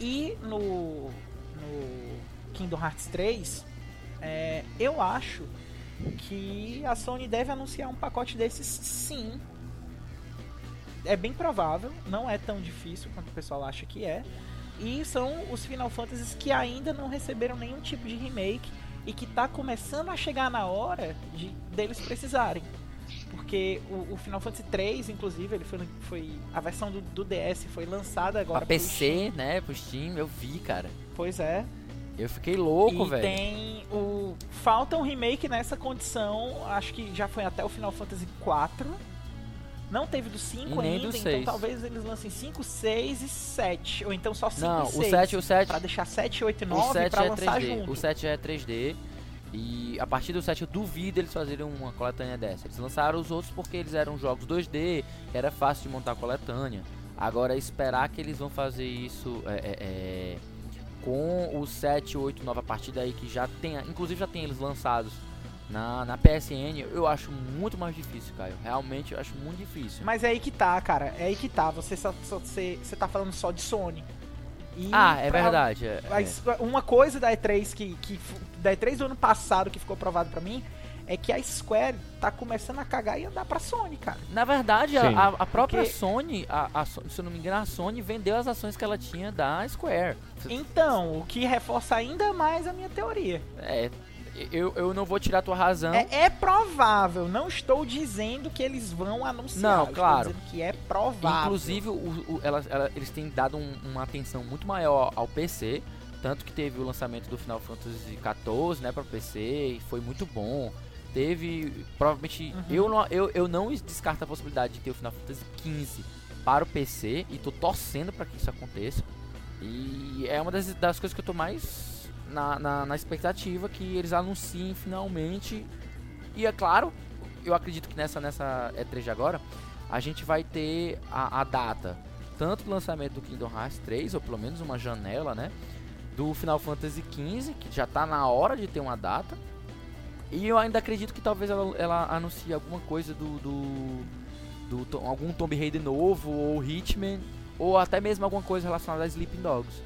e no, no Kingdom Hearts 3, é, eu acho que a Sony deve anunciar um pacote desses sim. É bem provável, não é tão difícil quanto o pessoal acha que é. E são os Final Fantasies que ainda não receberam nenhum tipo de remake e que está começando a chegar na hora de deles precisarem. Porque o, o Final Fantasy 3, inclusive, ele foi, foi a versão do, do DS foi lançada agora para PC, né, pro Steam, eu vi, cara. Pois é. Eu fiquei louco, velho. tem o falta um remake nessa condição, acho que já foi até o Final Fantasy 4 não teve do 5 ainda, então talvez eles lancem 5, 6 e 7. Ou então só 5 Não, e 6. o 7, o 7. Pra deixar 7, 8 e 9 pra é lançar 3D. junto. O 7 já é 3D. E a partir do 7 eu duvido eles fazerem uma coletânea dessa. Eles lançaram os outros porque eles eram jogos 2D, era fácil de montar coletânea. Agora esperar que eles vão fazer isso é, é, é, com o 7, 8, 9 a partir daí que já tem, inclusive já tem eles lançados na, na PSN eu acho muito mais difícil, Caio. Realmente eu acho muito difícil. Mas é aí que tá, cara. É aí que tá. Você, só, só, você, você tá falando só de Sony. E ah, é pra, verdade. É, é. Uma coisa da E3 que, que. Da E3 do ano passado que ficou provado para mim é que a Square tá começando a cagar e andar pra Sony, cara. Na verdade, a, a, própria Porque... Sony, a, a, se eu não me engano, a Sony vendeu as ações que ela tinha da Square. Então, o que reforça ainda mais a minha teoria. É, eu, eu não vou tirar a tua razão. É, é, provável, não estou dizendo que eles vão anunciar. Não, claro. Estou dizendo que é provável. Inclusive, o, o, ela, ela, eles têm dado um, uma atenção muito maior ao PC. Tanto que teve o lançamento do Final Fantasy XIV, né, para PC, e foi muito bom. Teve, provavelmente, uhum. eu, não, eu, eu não descarto a possibilidade de ter o Final Fantasy XV para o PC, e tô torcendo para que isso aconteça. E é uma das, das coisas que eu tô mais na, na, na, expectativa que eles anunciem finalmente. E é claro, eu acredito que nessa, nessa E3 de agora, a gente vai ter a, a data, tanto do lançamento do Kingdom Hearts 3, ou pelo menos uma janela, né? Do Final Fantasy XV, que já está na hora de ter uma data. E eu ainda acredito que talvez ela, ela anuncie alguma coisa do, do, do, algum Tomb Raider novo, ou Hitman, ou até mesmo alguma coisa relacionada a Sleeping Dogs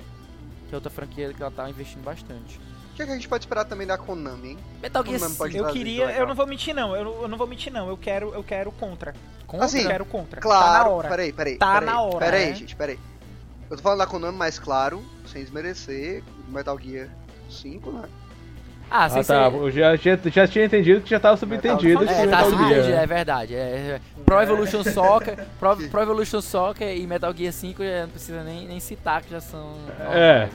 que é outra franquia que ela tá investindo bastante. O que, é que a gente pode esperar também da Konami, hein? Metal Gear Eu queria, eu não vou mentir não, eu, eu, não vou mentir não, eu quero, eu quero contra. Contra? Assim, eu quero contra. Claro, tá na hora. peraí, peraí. Tá peraí, na hora. Peraí, né? gente, peraí. Eu tô falando da Konami, mas claro, sem desmerecer, Metal Gear 5, né? Ah, ah tá. Eu já, já, já tinha entendido que já tava subentendido. É, tá subentendido, é verdade. É, é. Pro Evolution Soccer, Pro, Pro Evolution Soccer e Metal Gear 5 já não precisa nem, nem citar que já são. É.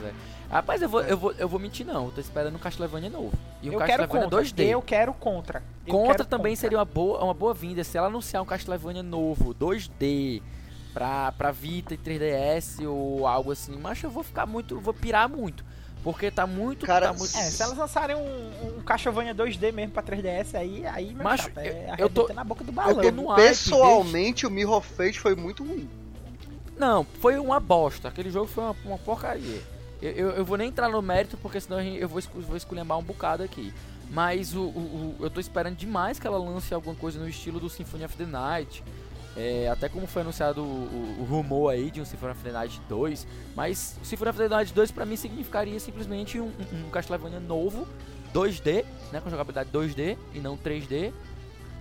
Rapaz, eu vou, eu vou, eu vou mentir não. Eu tô esperando um Castlevania novo. E um eu Castlevania quero 2D. Eu quero contra. Eu contra quero também contra. seria uma boa, uma boa vinda se ela anunciar um Castlevania novo, 2D, pra, pra Vita e 3DS ou algo assim. Mas eu vou ficar muito, vou pirar muito. Porque tá muito. Cara, tá muito... É, se elas lançarem um, um Castlevania 2D mesmo pra 3DS, aí, aí meu Macho, chapa, é eu tô na boca do balão. Eu tô, pessoalmente, o Mirror Fate foi muito ruim. Não, foi uma bosta. Aquele jogo foi uma, uma porcaria. Eu, eu, eu, vou nem entrar no mérito, porque senão eu vou, vou esculhambar um bocado aqui. Mas o, o, o, eu tô esperando demais que ela lance alguma coisa no estilo do Symphony of the Night. É, até como foi anunciado o, o, rumor aí de um Symphony of the Night 2. Mas o Symphony of the Night 2 pra mim significaria simplesmente um, um, um Castlevania novo, 2D, né, com jogabilidade 2D e não 3D.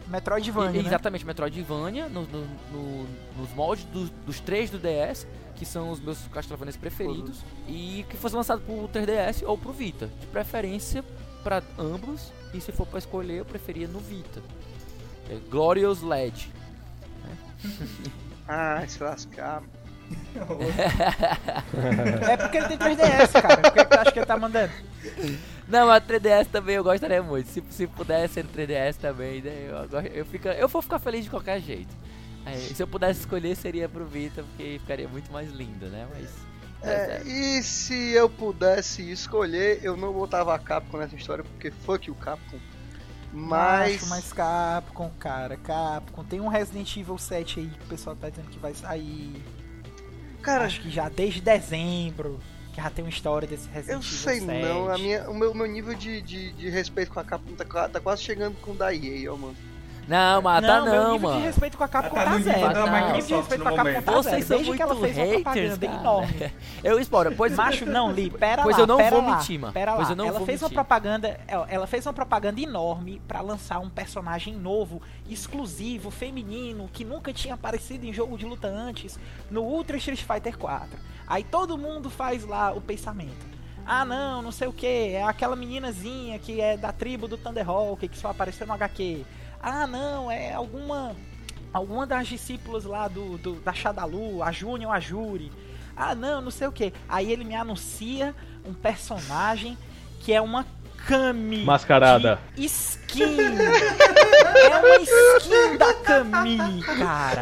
Metroidvania, e, né? Exatamente, Metroidvania, no, no, no, nos moldes do, dos três do DS que são os meus Castlevanias preferidos, uhum. e que fosse lançado pro 3DS ou pro Vita. De preferência para ambos, e se for para escolher, eu preferia no Vita. É Glorious LED. ah, se lascar. é porque ele tem 3DS, cara. Por que, tu acha que ele tá mandando? Não, a 3DS também eu gostaria muito. Se, se pudesse ser no 3DS também, né, eu, eu, fico, eu vou ficar feliz de qualquer jeito. É, se eu pudesse escolher, seria pro Vita, porque ficaria muito mais lindo, né? Mas. É, e se eu pudesse escolher, eu não botava a Capcom nessa história, porque fuck o Capcom. Mas. Macho, mas Capcom, cara, Capcom. Tem um Resident Evil 7 aí que o pessoal tá dizendo que vai sair. Cara, Acho que já desde dezembro. Que já tem uma história desse Resident eu Evil sei 7. não. A minha, o meu, meu nível de, de, de respeito com a Capcom tá, tá quase chegando com o da EA, ó, mano. Não, mas tá meu não, nível mano. de respeito com a Capcom Tá tá, zero. Meu nível de respeito com a Capcom tá Vocês zero. são Desde muito que ela fez uma haters, propaganda cara. enorme. Eu espero, pois Macho, não, Li, pera Pois lá, eu não pera vou lá, mentir, mano. Pera Pois lá. eu não ela vou fez uma mentir. propaganda, ela ela fez uma propaganda enorme pra lançar um personagem novo, exclusivo, feminino, que nunca tinha aparecido em jogo de luta antes, no Ultra Street Fighter 4. Aí todo mundo faz lá o pensamento. Ah, não, não sei o que, é aquela meninazinha que é da tribo do Thunderhawk, que só apareceu no HQ. Ah, não, é alguma alguma das discípulas lá do, do da Shadalu, a Júnior, a Juri. Ah, não, não sei o que. Aí ele me anuncia um personagem que é uma Kami. Mascarada. de Skin. é uma skin da Kami, cara.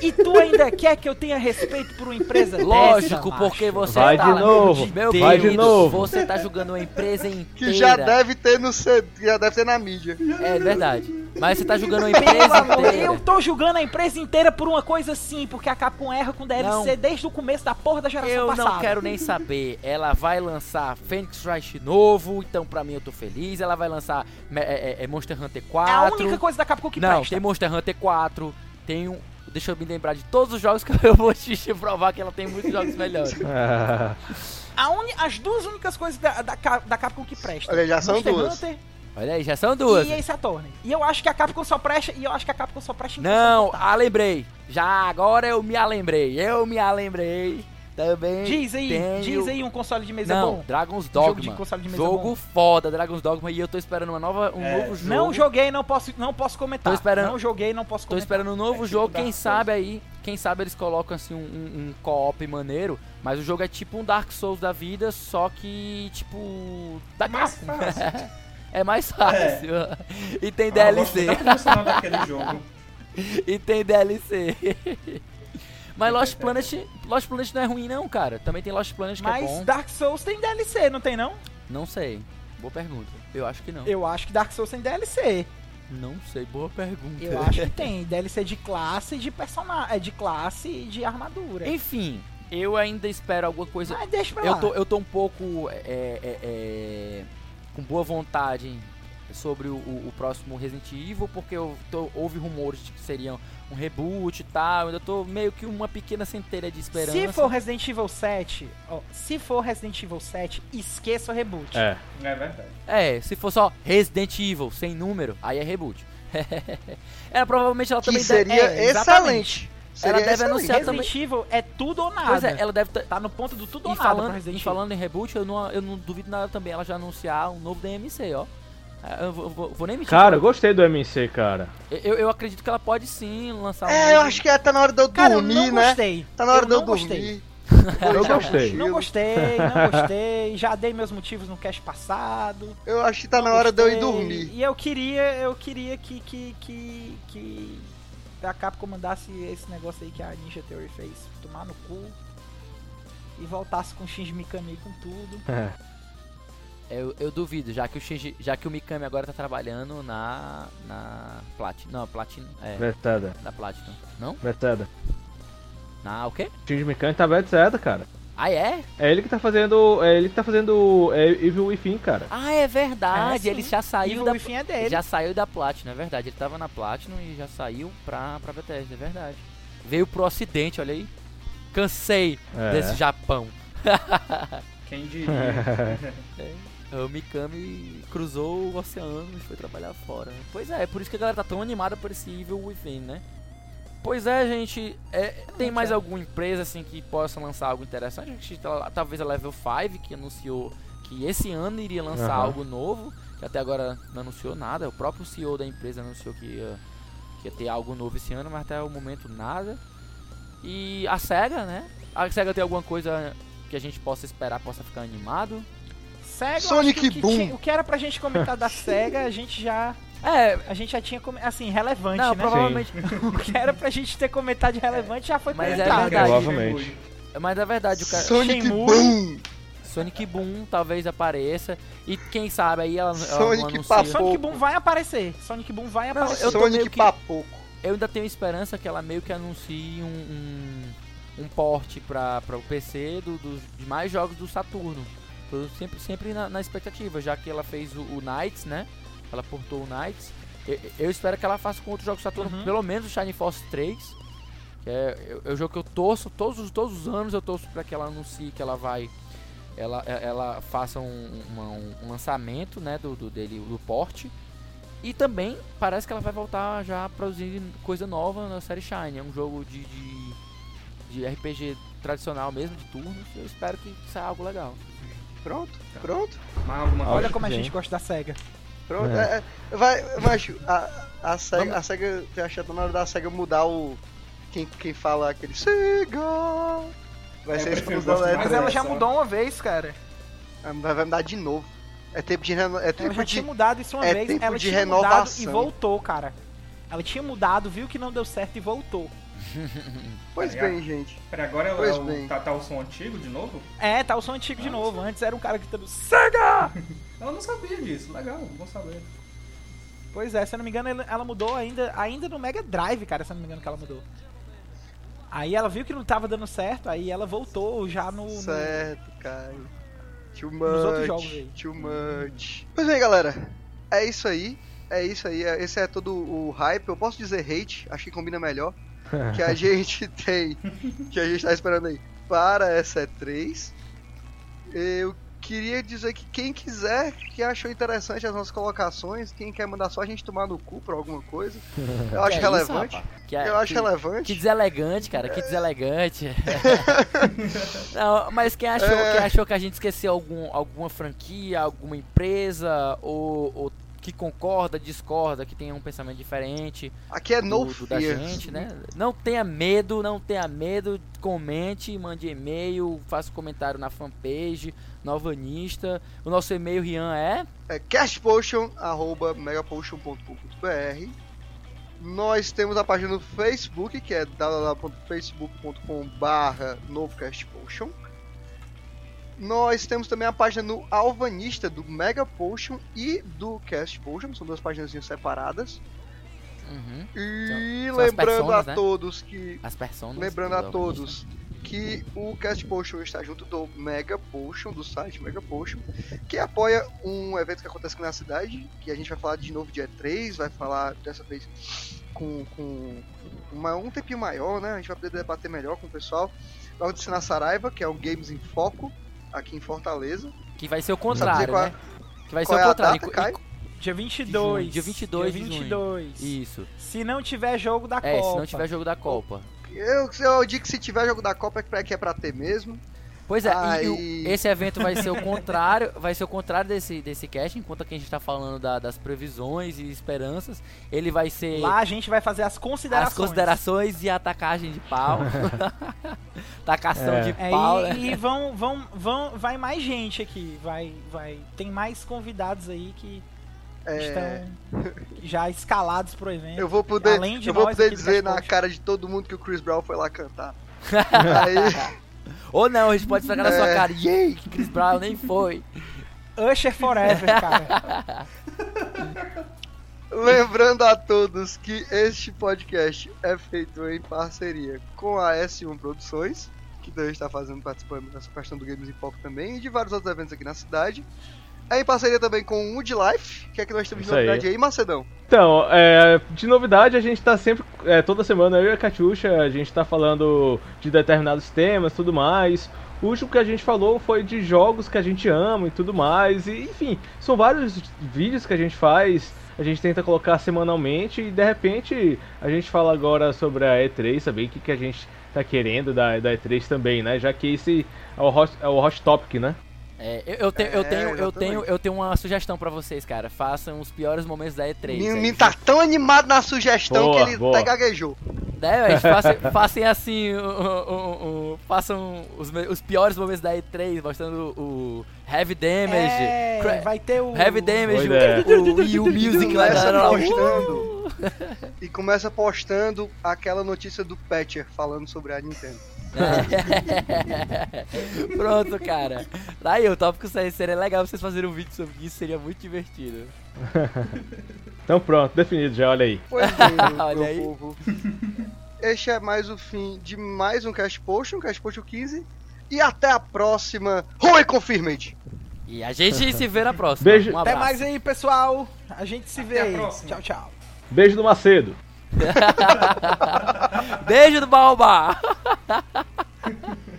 E tu ainda quer que eu tenha respeito por uma empresa dessa, Lógico, macho? porque você Vai tá de novo, Meu vai de novo. você tá jogando uma empresa inteira. Que já deve ter no C, já deve ter na mídia. É verdade. Mas você tá jogando uma Pelo empresa inteira. eu tô julgando a empresa inteira por uma coisa assim, porque a Capcom erra com DLC Não. desde o começo da porra da geração Eu passada. não quero nem saber. Ela vai lançar Phoenix Wright novo, então pra mim eu tô feliz. Ela vai lançar é, é, é Monster Hunter 4. É a única coisa da Capcom que não, presta. tem Monster Hunter 4. Tem um. Deixa eu me lembrar de todos os jogos que eu vou te provar que ela tem muitos jogos melhores. A uni- As duas únicas coisas da, da, da Capcom que presta. Olha, já são Monster duas. Hunter Olha aí, já são duas. E Ace Attorney. E eu acho que a Capcom só presta. E eu acho que a Capcom só presta em Não, ah, lembrei. Já agora eu me alembrei. Eu me alembrei. Também. Diz aí, tenho- diz aí um console de mesa Não, bom. Dragon's Jogo Dogma. de console de mesa Jogo bom. foda, Dragon's Dogma. E eu tô esperando uma nova, um É, novo jogo. Não joguei, não posso, não posso comentar. Tô esperando- Não joguei, não posso Tô comentar. esperando um novo É tipo jogo. Dark Quem Souls. sabe aí, quem sabe eles colocam assim um, um, um co-op maneiro. Mas o jogo é tipo um Dark Souls da vida, só que tipo. Da Mais fácil. é mais fácil. E tem Ah, DLC. função daquele jogo. e tem DLC. Mas Lost Planet, Lost Planet não é ruim não, cara. Também tem Lost Planet que é Mas bom. Dark Souls tem DLC, não tem não? Não sei. Boa pergunta. Eu acho que não. Eu acho que Dark Souls tem DLC. Não sei, boa pergunta. Eu acho que tem. DLC de classe e de personagem. É de classe e de armadura. Enfim, eu ainda espero alguma coisa. Mas deixa pra lá. Eu tô, eu tô um pouco é, é, é, com boa vontade sobre o, o- o próximo Resident Evil, porque eu tô- houve rumores de que seria um reboot e tal. Eu ainda tô meio que uma pequena centelha de esperança. Se for Resident Evil 7, ó, se for Resident Evil 7, esqueça o reboot. é. É verdade. É, se for só Resident Evil sem número, aí é reboot. é, provavelmente ela Que também seria deve. é, excelente. Seria Ela deve anunciar Resident Evil é tudo ou nada. Pois é, ela deve ter. Tá no ponto do tudo E ou nada falando, Resident e falando em reboot, eu não, eu não duvido nada também ela já anunciar um novo DMC, ó. É, Eu vou, vou- vou nem mentir. Cara, eu gostei do MC, cara. eu, eu acredito que ela pode sim lançar um É, eu acho que é, tá na hora de eu Cara, eu dormir, não né? gostei. Tá na hora eu de eu não gostei. dormir. Eu gostei. Não gostei, não gostei. Já dei meus motivos no cast passado. Eu acho que tá não na hora de eu ir gostei. dormir. E eu queria, eu queria que, que, que, que a Capcom mandasse esse negócio aí que a Ninja Theory fez tomar no cu. E voltasse com o Shinji Mikami com tudo. É. Eu, eu duvido, já que o Shinji, já que o Mikami agora tá trabalhando na na Platinum, não, Platinum, é, Bethesda. na Platinum. Não? Bethesda. Na o quê? Shinji Mikami tá Bethesda, cara. Ah, é? É ele que tá fazendo. É ele que tá fazendo é, Evil Within, cara. Ah, é verdade. É, ele já saiu Evil da Within é dele. já saiu da Platinum, é verdade. Ele tava na Platinum e já saiu pra pra Bethesda, é verdade. Veio pro ocidente, olha aí. Cansei É. desse Japão. Quem diria? O Mikami cruzou o oceano e foi trabalhar fora. Pois é, é por isso que a galera tá tão animada por esse Evil Within, né? Pois é, gente. é, tem mais alguma empresa assim que possa lançar algo interessante? A gente tá- talvez a Level 5 que anunciou que esse ano iria lançar Aham. algo novo, que até agora não anunciou nada. O próprio CEO da empresa anunciou que ia, que ia ter algo novo esse ano, mas até o momento nada. E a SEGA, né? A SEGA tem alguma coisa que a gente possa esperar, possa ficar animado? Sega, Sonic acho que o que Boom. tinha- O que era pra gente comentar da SEGA, a gente já. É, A gente já tinha. Assim, relevante, não, né? provavelmente. O que era pra gente ter comentado de relevante já foi Mas é comentado. verdade. Provavelmente. Mas é verdade, o cara. Sonic Shenmue. Boom! Sonic Boom talvez apareça. E quem sabe aí ela, ela Sonic anuncia... Sonic Boom vai aparecer. Sonic Boom vai Não, aparecer. eu tô Sonic meio que- Papoco. Eu ainda tenho esperança que ela meio que anuncie um, um, um porte pra, pra o PC do, dos de mais jogos do Saturno. Tô sempre, sempre na, na expectativa, já que ela fez o, o Knights, né? Ela portou o Knights. Eu, eu espero que ela faça com outros jogos Saturno, Uhum. pelo menos o Shining Force 3. Que é, é o jogo que eu torço, todos, os- todos os anos eu torço pra que ela anuncie que ela vai. Ela, é- ela faça um, uma- um- lançamento né, do, do dele, do porte. E também parece que ela vai voltar já a produzir coisa nova na série Shine. É um jogo de, de, de RPG tradicional mesmo, de turnos. Eu espero que saia algo legal. Pronto, pronto, Mais alguma Olha como a gente gosta da SEGA. Pronto. É. É, é, vai, macho, a, a SEGA, a SEGA, tem achado na hora da SEGA mudar o. Quem, quem fala aquele SEGA. Vai É, ser eu exclusão da Mas ela E3. já mudou uma vez, cara. Vai vai mudar de novo. É tempo de reno... é Ela tempo já de tinha mudado isso uma é vez. tempo Ela de tinha mudado e renovação. voltou, cara. Ela tinha mudado, viu que não deu certo e voltou. Pois bem, gente. Pera, agora é, o- Pois é o, bem. tá, tá o som antigo de novo? É, tá o som antigo de novo. Antes era um cara gritando SEGA! Eu não sabia disso. Legal, bom saber. Pois é, se eu não me engano, ela- ela mudou ainda, ainda no Mega Drive, cara, se eu não me engano que ela mudou. Aí ela viu que não tava dando certo, aí ela voltou já no. no- Certo, Caio. Too much. Nos outros jogos aí. Too much. Pois bem, galera. É isso aí. É isso aí. é- Esse é todo o hype. Eu posso dizer hate, acho que combina melhor. que a gente tem. Que a gente tá esperando aí para essa E3. Eu queria dizer que quem quiser, que achou interessante as nossas colocações, quem quer mandar só a gente tomar no cu por alguma coisa, eu acho é isso, relevante. Que é- eu acho que- relevante. Que deselegante, cara, que deselegante. Não, mas quem achou, É. quem achou que a gente esqueceu algum, alguma franquia, alguma empresa, ou, ou que concorda, discorda, que tenha um pensamento diferente Aqui é no do, do da gente, né? Não tenha medo, não tenha medo, comente, mande e-mail, faça comentário na fanpage, Novanista. O nosso e-mail, Rian, é... é cashpotion.megapotion.com.br Nós temos a página no Facebook, que é www.facebook.com.br novocastpotion. Nós temos também a página no Alvanista do Mega Potion e do Cast Potion, são duas páginas separadas. Uhum, E São- são as lembrando personas, a né? todos que as personas. Lembrando a do todos que o Cast Potion está junto do Mega Potion, do site Mega Potion, que apoia um evento que acontece aqui na cidade, que a gente vai falar de novo dia 3, vai falar dessa vez com, com uma- um tempinho maior, né? A gente vai poder debater melhor com o pessoal. Vai acontecer na Saraiva, que é o Games em Foco, aqui em Fortaleza. Que vai ser o contrário, qual, né? Que vai ser é o a contrário. data, Caio? Dia 22. Dia 22 Dia de junho. 22. Isso. Se não tiver jogo da É, Copa. se não tiver jogo da Copa. Eu, eu digo que se tiver jogo da Copa é que é pra ter mesmo. Pois é, e- e o- esse evento vai ser o contrário, vai ser o contrário desse, desse cast, enquanto que a gente tá falando da- das previsões e esperanças, ele vai ser Lá a gente vai fazer as considerações. as considerações e a atacagem de pau. Tacação É. de É, pau, e, né? e vão, vão, vão, vai mais gente aqui, vai, vai, tem mais convidados aí que É, estão já escalados pro evento. Eu vou poder, Além de eu vou poder aqui dizer na cara de todo mundo que o Chris Brown foi lá cantar. Aí, Ou não, a gente pode esfregar na sua É. cara. Yay, que Chris Brown nem foi. Usher Forever, cara. lembrando a todos que este podcast é feito em parceria com a S1 Produções, que também está fazendo, participando dessa questão do Games em Foco também, e de vários outros eventos aqui na cidade. É em parceria também com o Wood Life, que é que nós temos de Isso aí. novidade aí, Macedão. Então, é, de novidade, a gente tá sempre, é, toda semana, eu e a Catiuxa, a gente tá falando de determinados temas tudo mais. O último que a gente falou foi de jogos que a gente ama e tudo mais. E, enfim, são vários vídeos que a gente faz, a gente tenta colocar semanalmente e de repente a gente fala agora sobre a E3, saber o que, que a gente tá querendo da, da E3 também, né? Já que esse é o hot, é o hot topic, né? É, eu, eu, tenho, eu, É, tenho, eu, tenho, eu tenho uma sugestão pra vocês, cara. Façam os piores momentos da E3. O aí, menino tá tão animado na sugestão Boa, que ele boa. até gaguejou. Né, velho? Façam, façam assim, o- o- o- o- façam os, os piores momentos da E3, mostrando o Heavy Damage, É, Cra- vai ter o. Heavy Damage, o, o Wii U Music lá, Começa E começa postando aquela notícia do Patcher falando sobre a Nintendo. É. Pronto, cara. Daí o tópico seria legal vocês fazerem um vídeo sobre isso, seria muito divertido. então pronto, definido já, olha aí. Pois bem, olha aí. Povo. Este é mais o fim de mais um Cast Potion, Cast Potion 15. E até a próxima. Rui Confirmed! E a gente se vê na próxima. Beijo. Um até mais aí, pessoal. A gente se até vê. Tchau, tchau. Beijo do Macedo. Beijo do Baobá.